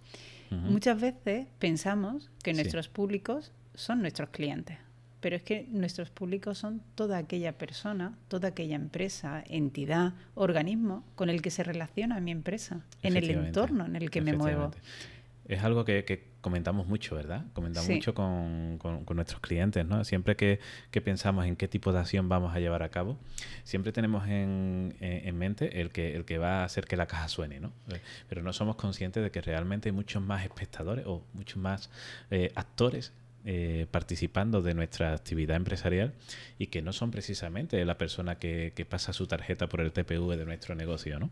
[SPEAKER 7] Muchas veces pensamos que nuestros públicos son nuestros clientes, pero es que nuestros públicos son toda aquella persona, toda aquella empresa, entidad, organismo con el que se relaciona mi empresa, en el entorno en el que me muevo.
[SPEAKER 6] Es algo que, comentamos mucho, ¿verdad? Comentamos mucho con, nuestros clientes, ¿no? Siempre que, pensamos en qué tipo de acción vamos a llevar a cabo, siempre tenemos en, mente el que, el que va a hacer que la caja suene, ¿no? Pero no somos conscientes de que realmente hay muchos más espectadores o muchos más eh, actores eh, participando de nuestra actividad empresarial y que no son precisamente la persona que, que pasa su tarjeta por el TPV de nuestro negocio, ¿no?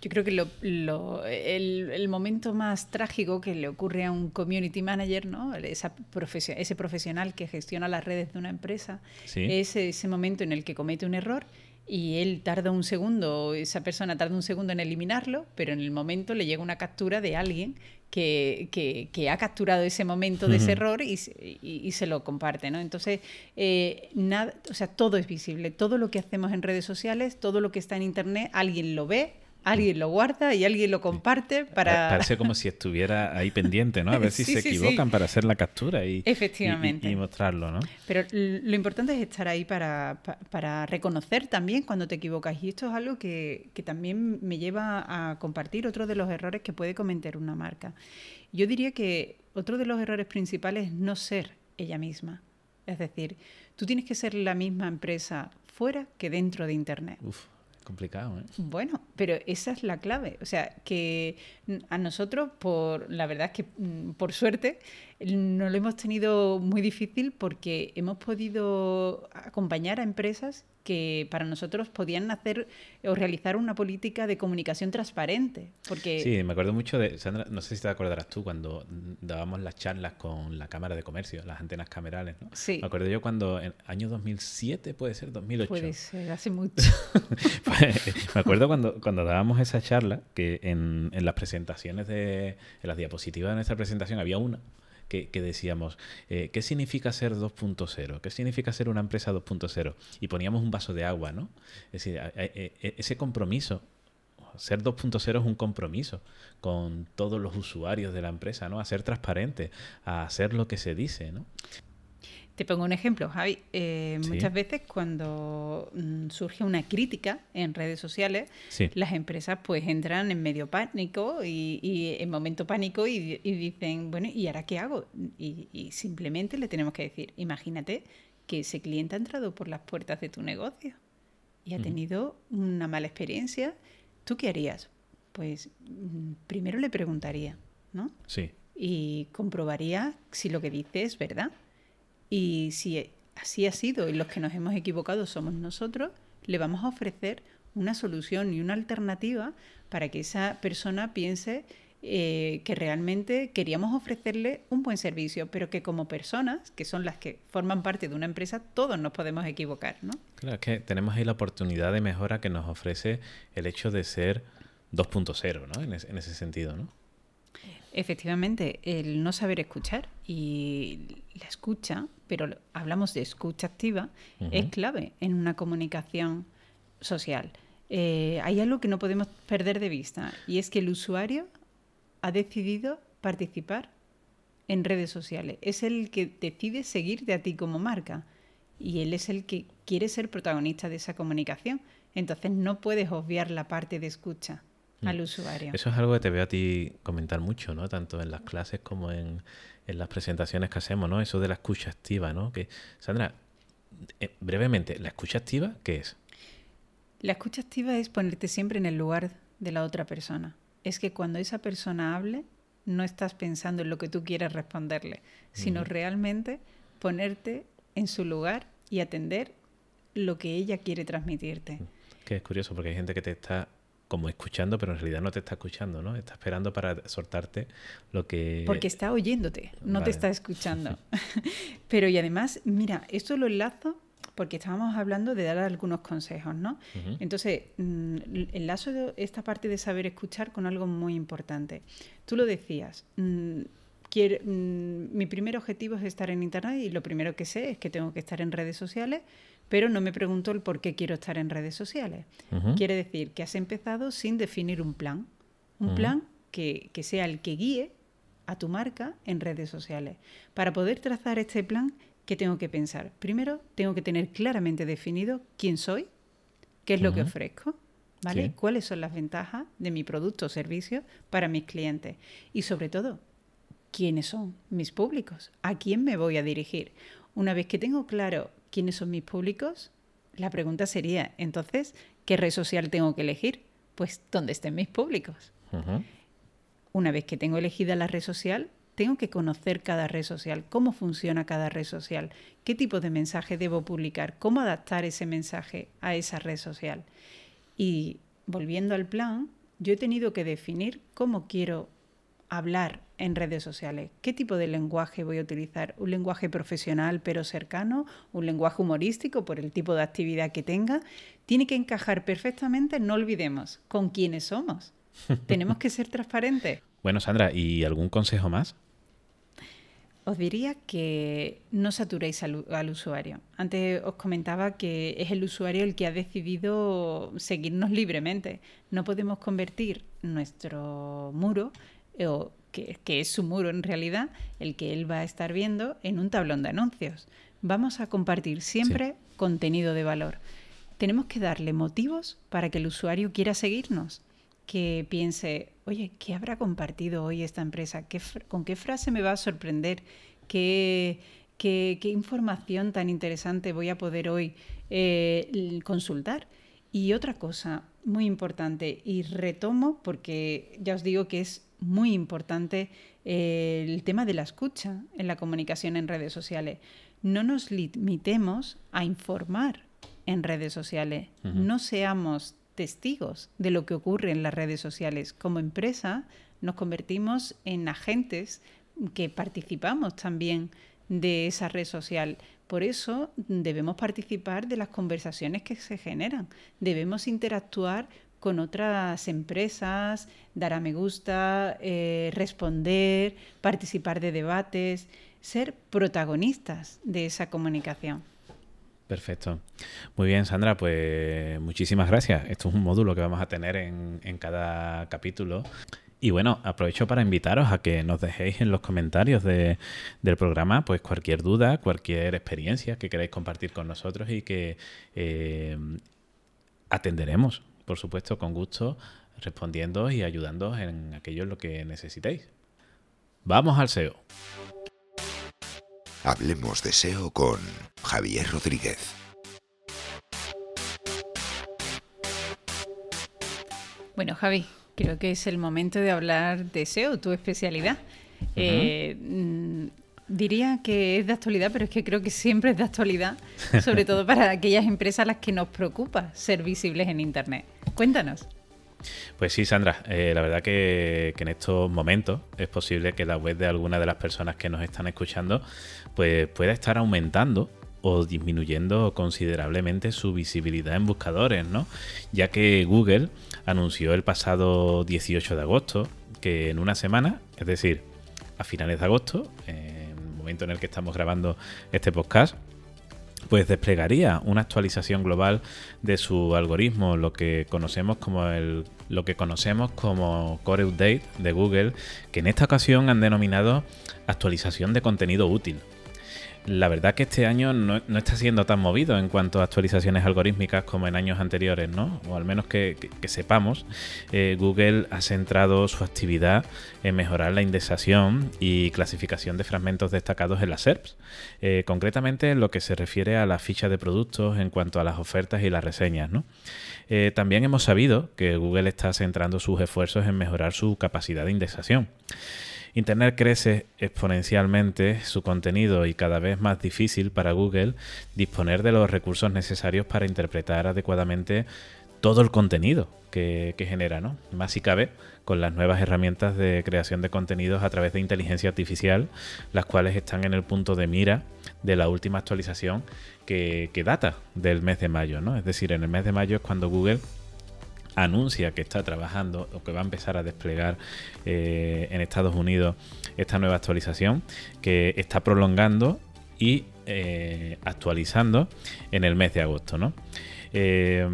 [SPEAKER 7] Yo creo que lo, el, momento más trágico que le ocurre a un community manager, ¿no? Esa ese profesional que gestiona las redes de una empresa, es ese momento en el que comete un error y él tarda un segundo, esa persona tarda un segundo en eliminarlo, pero en el momento le llega una captura de alguien que, que, ha capturado ese momento de ese error y, y, se lo comparte, ¿no? Entonces, eh, nada, o sea, todo es visible, todo lo que hacemos en redes sociales, todo lo que está en Internet, alguien lo ve, alguien lo guarda y alguien lo comparte para...
[SPEAKER 6] Parece como si estuviera ahí pendiente, ¿no? A ver si se equivocan para hacer la captura y,
[SPEAKER 7] Efectivamente.
[SPEAKER 6] Y, mostrarlo, ¿no?
[SPEAKER 7] Pero lo importante es estar ahí para, para, reconocer también cuando te equivocas. Y esto es algo que, que también me lleva a compartir otro de los errores que puede cometer una marca. Yo diría que otro de los errores principales es no ser ella misma. Es decir, tú tienes que ser la misma empresa fuera que dentro de Internet.
[SPEAKER 6] Uf complicado, ¿eh?
[SPEAKER 7] Bueno, pero esa es la clave. O sea, que a nosotros, por la verdad es que mm, por suerte, no lo hemos tenido muy difícil porque hemos podido acompañar a empresas que para nosotros podían hacer o realizar una política de comunicación transparente. Porque...
[SPEAKER 6] Sí, me acuerdo mucho de, Sandra, no sé si te acordarás tú, cuando dábamos las charlas con la Cámara de Comercio, las antenas camerales, ¿no?
[SPEAKER 7] Sí.
[SPEAKER 6] Me acuerdo yo cuando, en año 2007, puede ser, 2008.
[SPEAKER 7] Puede ser, hace mucho.
[SPEAKER 6] Pues, me acuerdo cuando, cuando dábamos esa charla, que en, en las presentaciones de, en las diapositivas de nuestra presentación había una que, decíamos, eh, ¿qué significa ser 2.0? ¿Qué significa ser una empresa 2.0? Y poníamos un vaso de agua, ¿no? Es decir, ese compromiso ser 2.0 es un compromiso con todos los usuarios de la empresa, ¿no? A ser transparente, a hacer lo que se dice, ¿no?
[SPEAKER 7] Te pongo un ejemplo, Javi. Eh, muchas veces cuando mm, surge una crítica en redes sociales, las empresas pues entran en medio pánico y, en momento pánico y, dicen, bueno, ¿y ahora qué hago? Y, simplemente le tenemos que decir, imagínate que ese cliente ha entrado por las puertas de tu negocio y ha tenido una mala experiencia. ¿Tú qué harías? Pues mm, primero le preguntaría, ¿no?
[SPEAKER 6] Sí.
[SPEAKER 7] Y comprobaría si lo que dice es verdad. Y si así ha sido y los que nos hemos equivocado somos nosotros, le vamos a ofrecer una solución y una alternativa para que esa persona piense eh, que realmente queríamos ofrecerle un buen servicio, pero que como personas, que son las que forman parte de una empresa, todos nos podemos equivocar, ¿no?
[SPEAKER 6] Claro, es que tenemos ahí la oportunidad de mejora que nos ofrece el hecho de ser 2.0, ¿no? En, en ese sentido, ¿no?
[SPEAKER 7] Efectivamente, el no saber escuchar y la escucha, pero hablamos de escucha activa, es clave en una comunicación social. Eh, hay algo que no podemos perder de vista y es que el usuario ha decidido participar en redes sociales. Es el que decide seguirte a ti como marca y él es el que quiere ser protagonista de esa comunicación. Entonces no puedes obviar la parte de escucha. Mm. al usuario.
[SPEAKER 6] Eso es algo que te veo a ti comentar mucho, ¿no? Tanto en las clases como en, las presentaciones que hacemos, ¿no? Eso de la escucha activa, ¿no? Que, Sandra, eh, brevemente, ¿la escucha activa qué es?
[SPEAKER 7] La escucha activa es ponerte siempre en el lugar de la otra persona. Es que cuando esa persona hable, no estás pensando en lo que tú quieres responderle, sino realmente ponerte en su lugar y atender lo que ella quiere transmitirte.
[SPEAKER 6] Que es curioso porque hay gente que te está como escuchando, pero en realidad no te está escuchando, ¿no? Está esperando para soltarte lo que...
[SPEAKER 7] Porque está oyéndote, no te está escuchando. pero y además, mira, esto lo enlazo porque estábamos hablando de dar algunos consejos, ¿no? Entonces, mm, enlazo esta parte de saber escuchar con algo muy importante. Tú lo decías, mm, mm, mi primer objetivo es estar en Internet y lo primero que sé es que tengo que estar en redes sociales pero no me pregunto el por qué quiero estar en redes sociales. Quiere decir que has empezado sin definir un plan, un plan que, que, sea el que guíe a tu marca en redes sociales. Para poder trazar este plan, ¿qué tengo que pensar? Primero, tengo que tener claramente definido quién soy, qué es lo que ofrezco, ¿vale? ¿Cuáles son las ventajas de mi producto o servicio para mis clientes? Y sobre todo, ¿quiénes son mis públicos? ¿A quién me voy a dirigir? Una vez que tengo claro quiénes son mis públicos, la pregunta sería, entonces, ¿qué red social tengo que elegir? Pues donde estén mis públicos. Una vez que tengo elegida la red social, tengo que conocer cada red social, cómo funciona cada red social, qué tipo de mensaje debo publicar, cómo adaptar ese mensaje a esa red social. Y volviendo al plan, yo he tenido que definir cómo quiero hablar en redes sociales. ¿Qué tipo de lenguaje voy a utilizar? ¿Un lenguaje profesional pero cercano? ¿Un lenguaje humorístico por el tipo de actividad que tenga? Tiene que encajar perfectamente, no olvidemos, con quiénes somos. Tenemos que ser transparentes.
[SPEAKER 6] Bueno, Sandra, ¿y algún consejo más?
[SPEAKER 7] os diría que no saturéis al, al, usuario. Antes os comentaba que es el usuario el que ha decidido seguirnos libremente. No podemos convertir nuestro muro, o que, que, es su muro en realidad, el que él va a estar viendo, en un tablón de anuncios. Vamos a compartir siempre sí. contenido de valor. Tenemos que darle motivos para que el usuario quiera seguirnos que piense, oye, ¿qué habrá compartido hoy esta empresa? ¿Qué ¿Con qué frase me va a sorprender? ¿Qué, qué, qué información tan interesante voy a poder hoy eh, consultar? Y otra cosa muy importante, y retomo porque ya os digo que es muy importante eh, el tema de la escucha en la comunicación en redes sociales. No nos limitemos a informar en redes sociales. Uh -huh. No seamos testigos de lo que ocurre en las redes sociales. Como empresa nos convertimos en agentes que participamos también de esa red social. Por eso debemos participar de las conversaciones que se generan. Debemos interactuar con otras empresas, dar a me gusta, eh, responder, participar de debates, ser protagonistas de esa comunicación.
[SPEAKER 6] Perfecto. Muy bien, Sandra, pues muchísimas gracias. Esto es un módulo que vamos a tener en, en, cada capítulo. Y bueno, aprovecho para invitaros a que nos dejéis en los comentarios de, del programa pues cualquier duda, cualquier experiencia que queráis compartir con nosotros y que eh, atenderemos, por supuesto, con gusto, respondiendo y ayudando en aquello en lo que necesitéis. Vamos al SEO.
[SPEAKER 1] Hablemos de SEO con Javier Rodríguez.
[SPEAKER 7] Bueno, Javi, creo que es el momento de hablar de SEO, tu especialidad. Uh -huh. eh, diría que es de actualidad, pero es que creo que siempre es de actualidad, sobre todo para aquellas empresas a las que nos preocupa ser visibles en Internet. Cuéntanos.
[SPEAKER 6] Pues sí, Sandra, eh, la verdad que, que, en estos momentos es posible que la web de alguna de las personas que nos están escuchando pues pueda estar aumentando o disminuyendo considerablemente su visibilidad en buscadores, ¿no? Ya que Google anunció el pasado 18 de agosto que en una semana, es decir, a finales de agosto, el momento en el que estamos grabando este podcast, pues desplegaría una actualización global de su algoritmo, lo que conocemos como el lo que conocemos como Core Update de Google, que en esta ocasión han denominado actualización de contenido útil. La verdad que este año no, está siendo tan movido en cuanto a actualizaciones algorítmicas como en años anteriores, ¿no? O al menos que, sepamos, eh, Google ha centrado su actividad en mejorar la indexación y clasificación de fragmentos destacados en las SERPs, eh, concretamente en lo que se refiere a la ficha de productos en cuanto a las ofertas y las reseñas. Eh, también hemos sabido que Google está centrando sus esfuerzos en mejorar su capacidad de indexación. Internet crece exponencialmente su contenido y cada vez más difícil para Google disponer de los recursos necesarios para interpretar adecuadamente todo el contenido que, que, genera, ¿no? Más si cabe con las nuevas herramientas de creación de contenidos a través de inteligencia artificial, las cuales están en el punto de mira de la última actualización que, que data del mes de mayo, ¿no? Es decir, en el mes de mayo es cuando Google anuncia que está trabajando o que va a empezar a desplegar eh, en Estados Unidos esta nueva actualización que está prolongando y eh, actualizando en el mes de agosto. ¿no? Eh,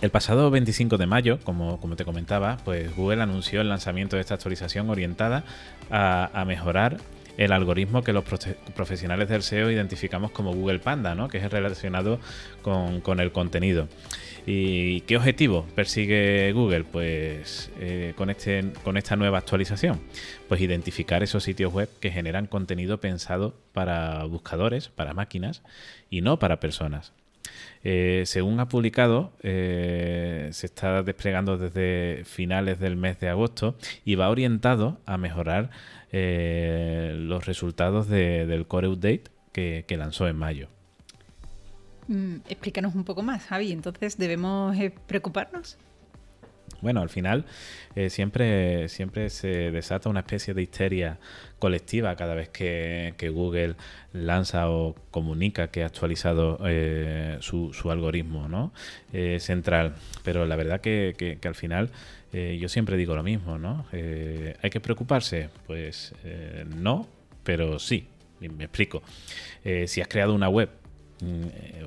[SPEAKER 6] el pasado 25 de mayo, como, como, te comentaba, pues Google anunció el lanzamiento de esta actualización orientada a, a mejorar el algoritmo que los profesionales del SEO identificamos como Google Panda, ¿no? que es relacionado con, con el contenido. ¿Y qué objetivo persigue Google? Pues eh, con, este, con esta nueva actualización, pues identificar esos sitios web que generan contenido pensado para buscadores, para máquinas y no para personas. Eh, según ha publicado, eh, se está desplegando desde finales del mes de agosto y va orientado a mejorar los resultados de, del Core Update que lanzó en mayo.
[SPEAKER 7] Mm, explícanos un poco más, Javi. Entonces, ¿debemos eh, preocuparnos?
[SPEAKER 6] Bueno, al final eh, siempre, siempre se desata una especie de histeria colectiva cada vez que, Google lanza o comunica que ha actualizado eh, su, algoritmo ¿no? Central. Pero la verdad que, al final yo siempre digo lo mismo, ¿no? ¿Hay que preocuparse? Pues no, pero sí. Me explico. si has creado una web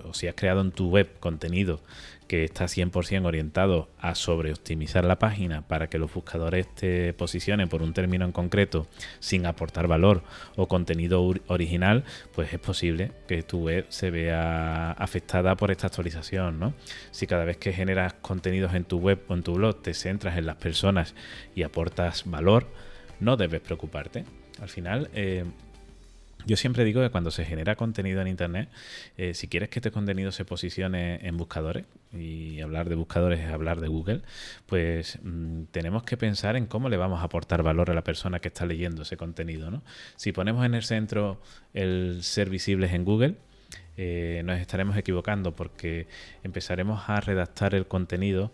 [SPEAKER 6] o si has creado en tu web contenido que está 100% orientado a sobreoptimizar la página para que los buscadores te posicionen por un término en concreto sin aportar valor o contenido original, pues es posible que tu web se vea afectada por esta actualización, ¿no? Si cada vez que generas contenidos en tu web o en tu blog te centras en las personas y aportas valor, no debes preocuparte. Al final, eh, yo siempre digo que cuando se genera contenido en Internet, eh, si quieres que este contenido se posicione en buscadores, y hablar de buscadores es hablar de Google, pues mm, tenemos que pensar en cómo le vamos a aportar valor a la persona que está leyendo ese contenido. ¿no? Si ponemos en el centro el ser visibles en Google, eh, nos estaremos equivocando porque empezaremos a redactar el contenido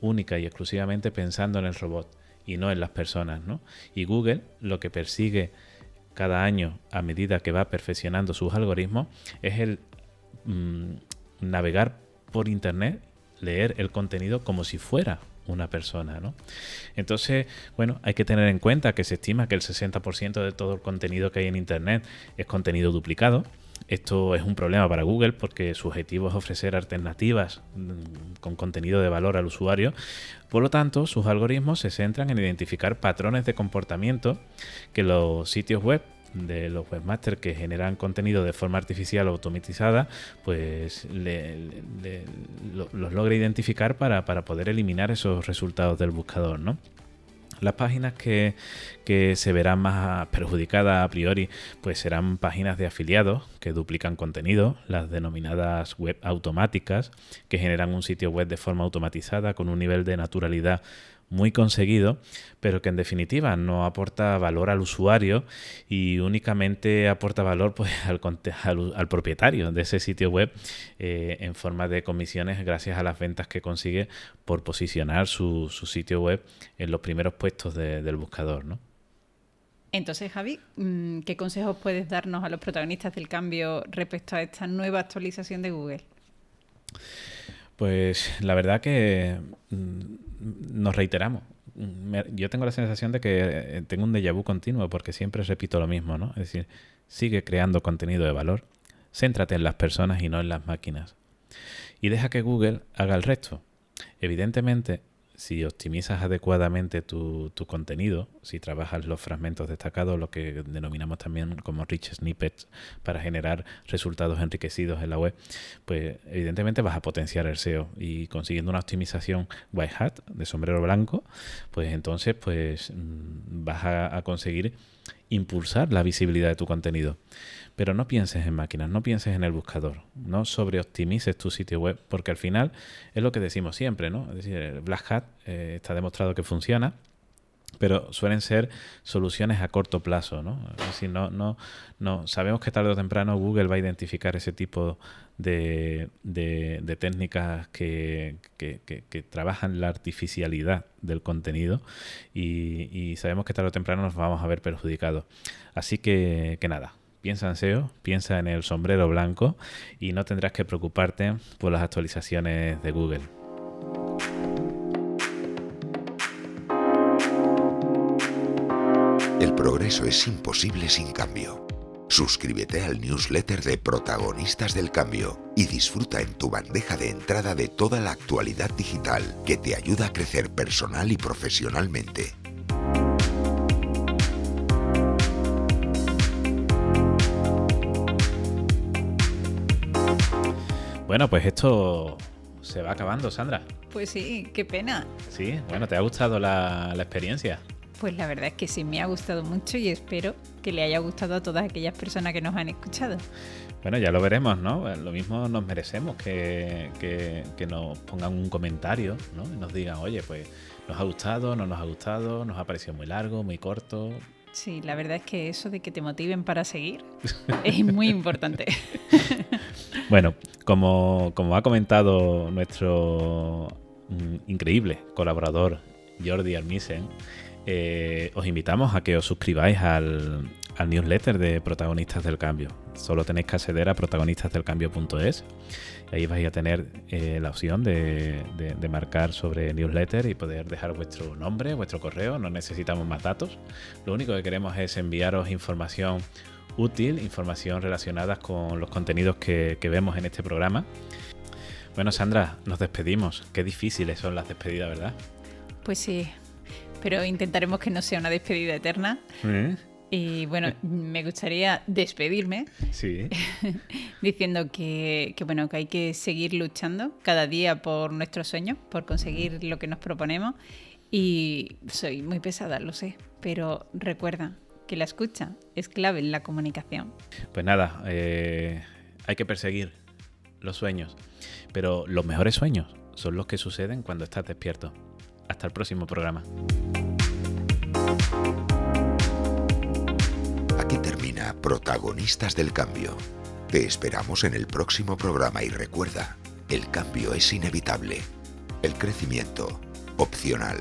[SPEAKER 6] única y exclusivamente pensando en el robot y no en las personas. ¿no? Y Google lo que persigue cada año a medida que va perfeccionando sus algoritmos es el mm, navegar por internet, leer el contenido como si fuera una persona, ¿no? Entonces, bueno, hay que tener en cuenta que se estima que el 60% de todo el contenido que hay en internet es contenido duplicado. Esto es un problema para Google porque su objetivo es ofrecer alternativas mm, con contenido de valor al usuario. Por lo tanto, sus algoritmos se centran en identificar patrones de comportamiento que los sitios web de los webmasters que generan contenido de forma artificial o automatizada, pues los logra identificar para, para, poder eliminar esos resultados del buscador, ¿no? Las páginas que, se verán más perjudicadas a priori, pues serán páginas de afiliados que duplican contenido, las denominadas web automáticas, que generan un sitio web de forma automatizada con un nivel de naturalidad muy conseguido, pero que en definitiva no aporta valor al usuario y únicamente aporta valor pues, al, al, propietario de ese sitio web eh, en forma de comisiones gracias a las ventas que consigue por posicionar su, sitio web en los primeros puestos del buscador. ¿no?
[SPEAKER 7] Entonces, Javi, mm, ¿qué consejos puedes darnos a los protagonistas del cambio respecto a esta nueva actualización de Google?
[SPEAKER 6] Pues la verdad que mm, nos reiteramos. Yo tengo la sensación de que eh, tengo un déjà vu continuo porque siempre repito lo mismo, ¿no? Es decir, sigue creando contenido de valor, céntrate en las personas y no en las máquinas. Y deja que Google haga el resto. Evidentemente, si optimizas adecuadamente tu, contenido, si trabajas los fragmentos destacados, lo que denominamos también como rich snippets, para generar resultados enriquecidos en la web, pues evidentemente vas a potenciar el SEO y consiguiendo una optimización white hat de sombrero blanco, pues entonces pues mm, vas a conseguir impulsar la visibilidad de tu contenido. Pero no pienses en máquinas, no pienses en el buscador, no sobreoptimices tu sitio web, porque al final es lo que decimos siempre, ¿no? Es decir, el Black Hat eh, está demostrado que funciona, pero suelen ser soluciones a corto plazo, ¿no? Es decir, no, no, no, sabemos que tarde o temprano Google va a identificar ese tipo de, de, técnicas que, que, trabajan la artificialidad del contenido y, y, sabemos que tarde o temprano nos vamos a ver perjudicados. Así que, que nada, piensa en SEO, piensa en el sombrero blanco y no tendrás que preocuparte por las actualizaciones de Google.
[SPEAKER 1] El progreso es imposible sin cambio. Suscríbete al newsletter de Protagonistas del Cambio y disfruta en tu bandeja de entrada de toda la actualidad digital que te ayuda a crecer personal y profesionalmente.
[SPEAKER 6] Bueno, pues esto se va acabando, Sandra.
[SPEAKER 7] Pues sí, qué pena.
[SPEAKER 6] Sí, bueno, ¿te ha gustado la, experiencia?
[SPEAKER 7] Pues la verdad es que sí, me ha gustado mucho y espero que le haya gustado a todas aquellas personas que nos han escuchado.
[SPEAKER 6] Bueno, ya lo veremos, ¿no? Lo mismo nos merecemos que, que, nos pongan un comentario, ¿no? Y nos digan, oye, pues nos ha gustado, no nos ha gustado, nos ha parecido muy largo, muy corto.
[SPEAKER 7] Sí, la verdad es que eso de que te motiven para seguir es muy importante.
[SPEAKER 6] bueno, como, ha comentado nuestro mm, increíble colaborador, Jordi Armisen, eh, os invitamos a que os suscribáis al, newsletter de Protagonistas del Cambio. Solo tenéis que acceder a protagonistasdelcambio.es. Ahí vais a tener eh, la opción de, de, marcar sobre newsletter y poder dejar vuestro nombre, vuestro correo. No necesitamos más datos. Lo único que queremos es enviaros información útil, información relacionada con los contenidos que, vemos en este programa. Bueno, Sandra, nos despedimos. Qué difíciles son las despedidas, ¿verdad?
[SPEAKER 7] Pues sí, pero intentaremos que no sea una despedida eterna. ¿Eh? Y bueno, me gustaría despedirme
[SPEAKER 6] sí.
[SPEAKER 7] diciendo que, que, bueno, que hay que seguir luchando cada día por nuestros sueños, por conseguir lo que nos proponemos. Y soy muy pesada, lo sé, pero recuerda, que la escucha es clave en la comunicación.
[SPEAKER 6] Pues nada, eh, hay que perseguir los sueños, pero los mejores sueños son los que suceden cuando estás despierto. Hasta el próximo programa.
[SPEAKER 1] Aquí termina Protagonistas del Cambio. Te esperamos en el próximo programa y recuerda, el cambio es inevitable, el crecimiento opcional.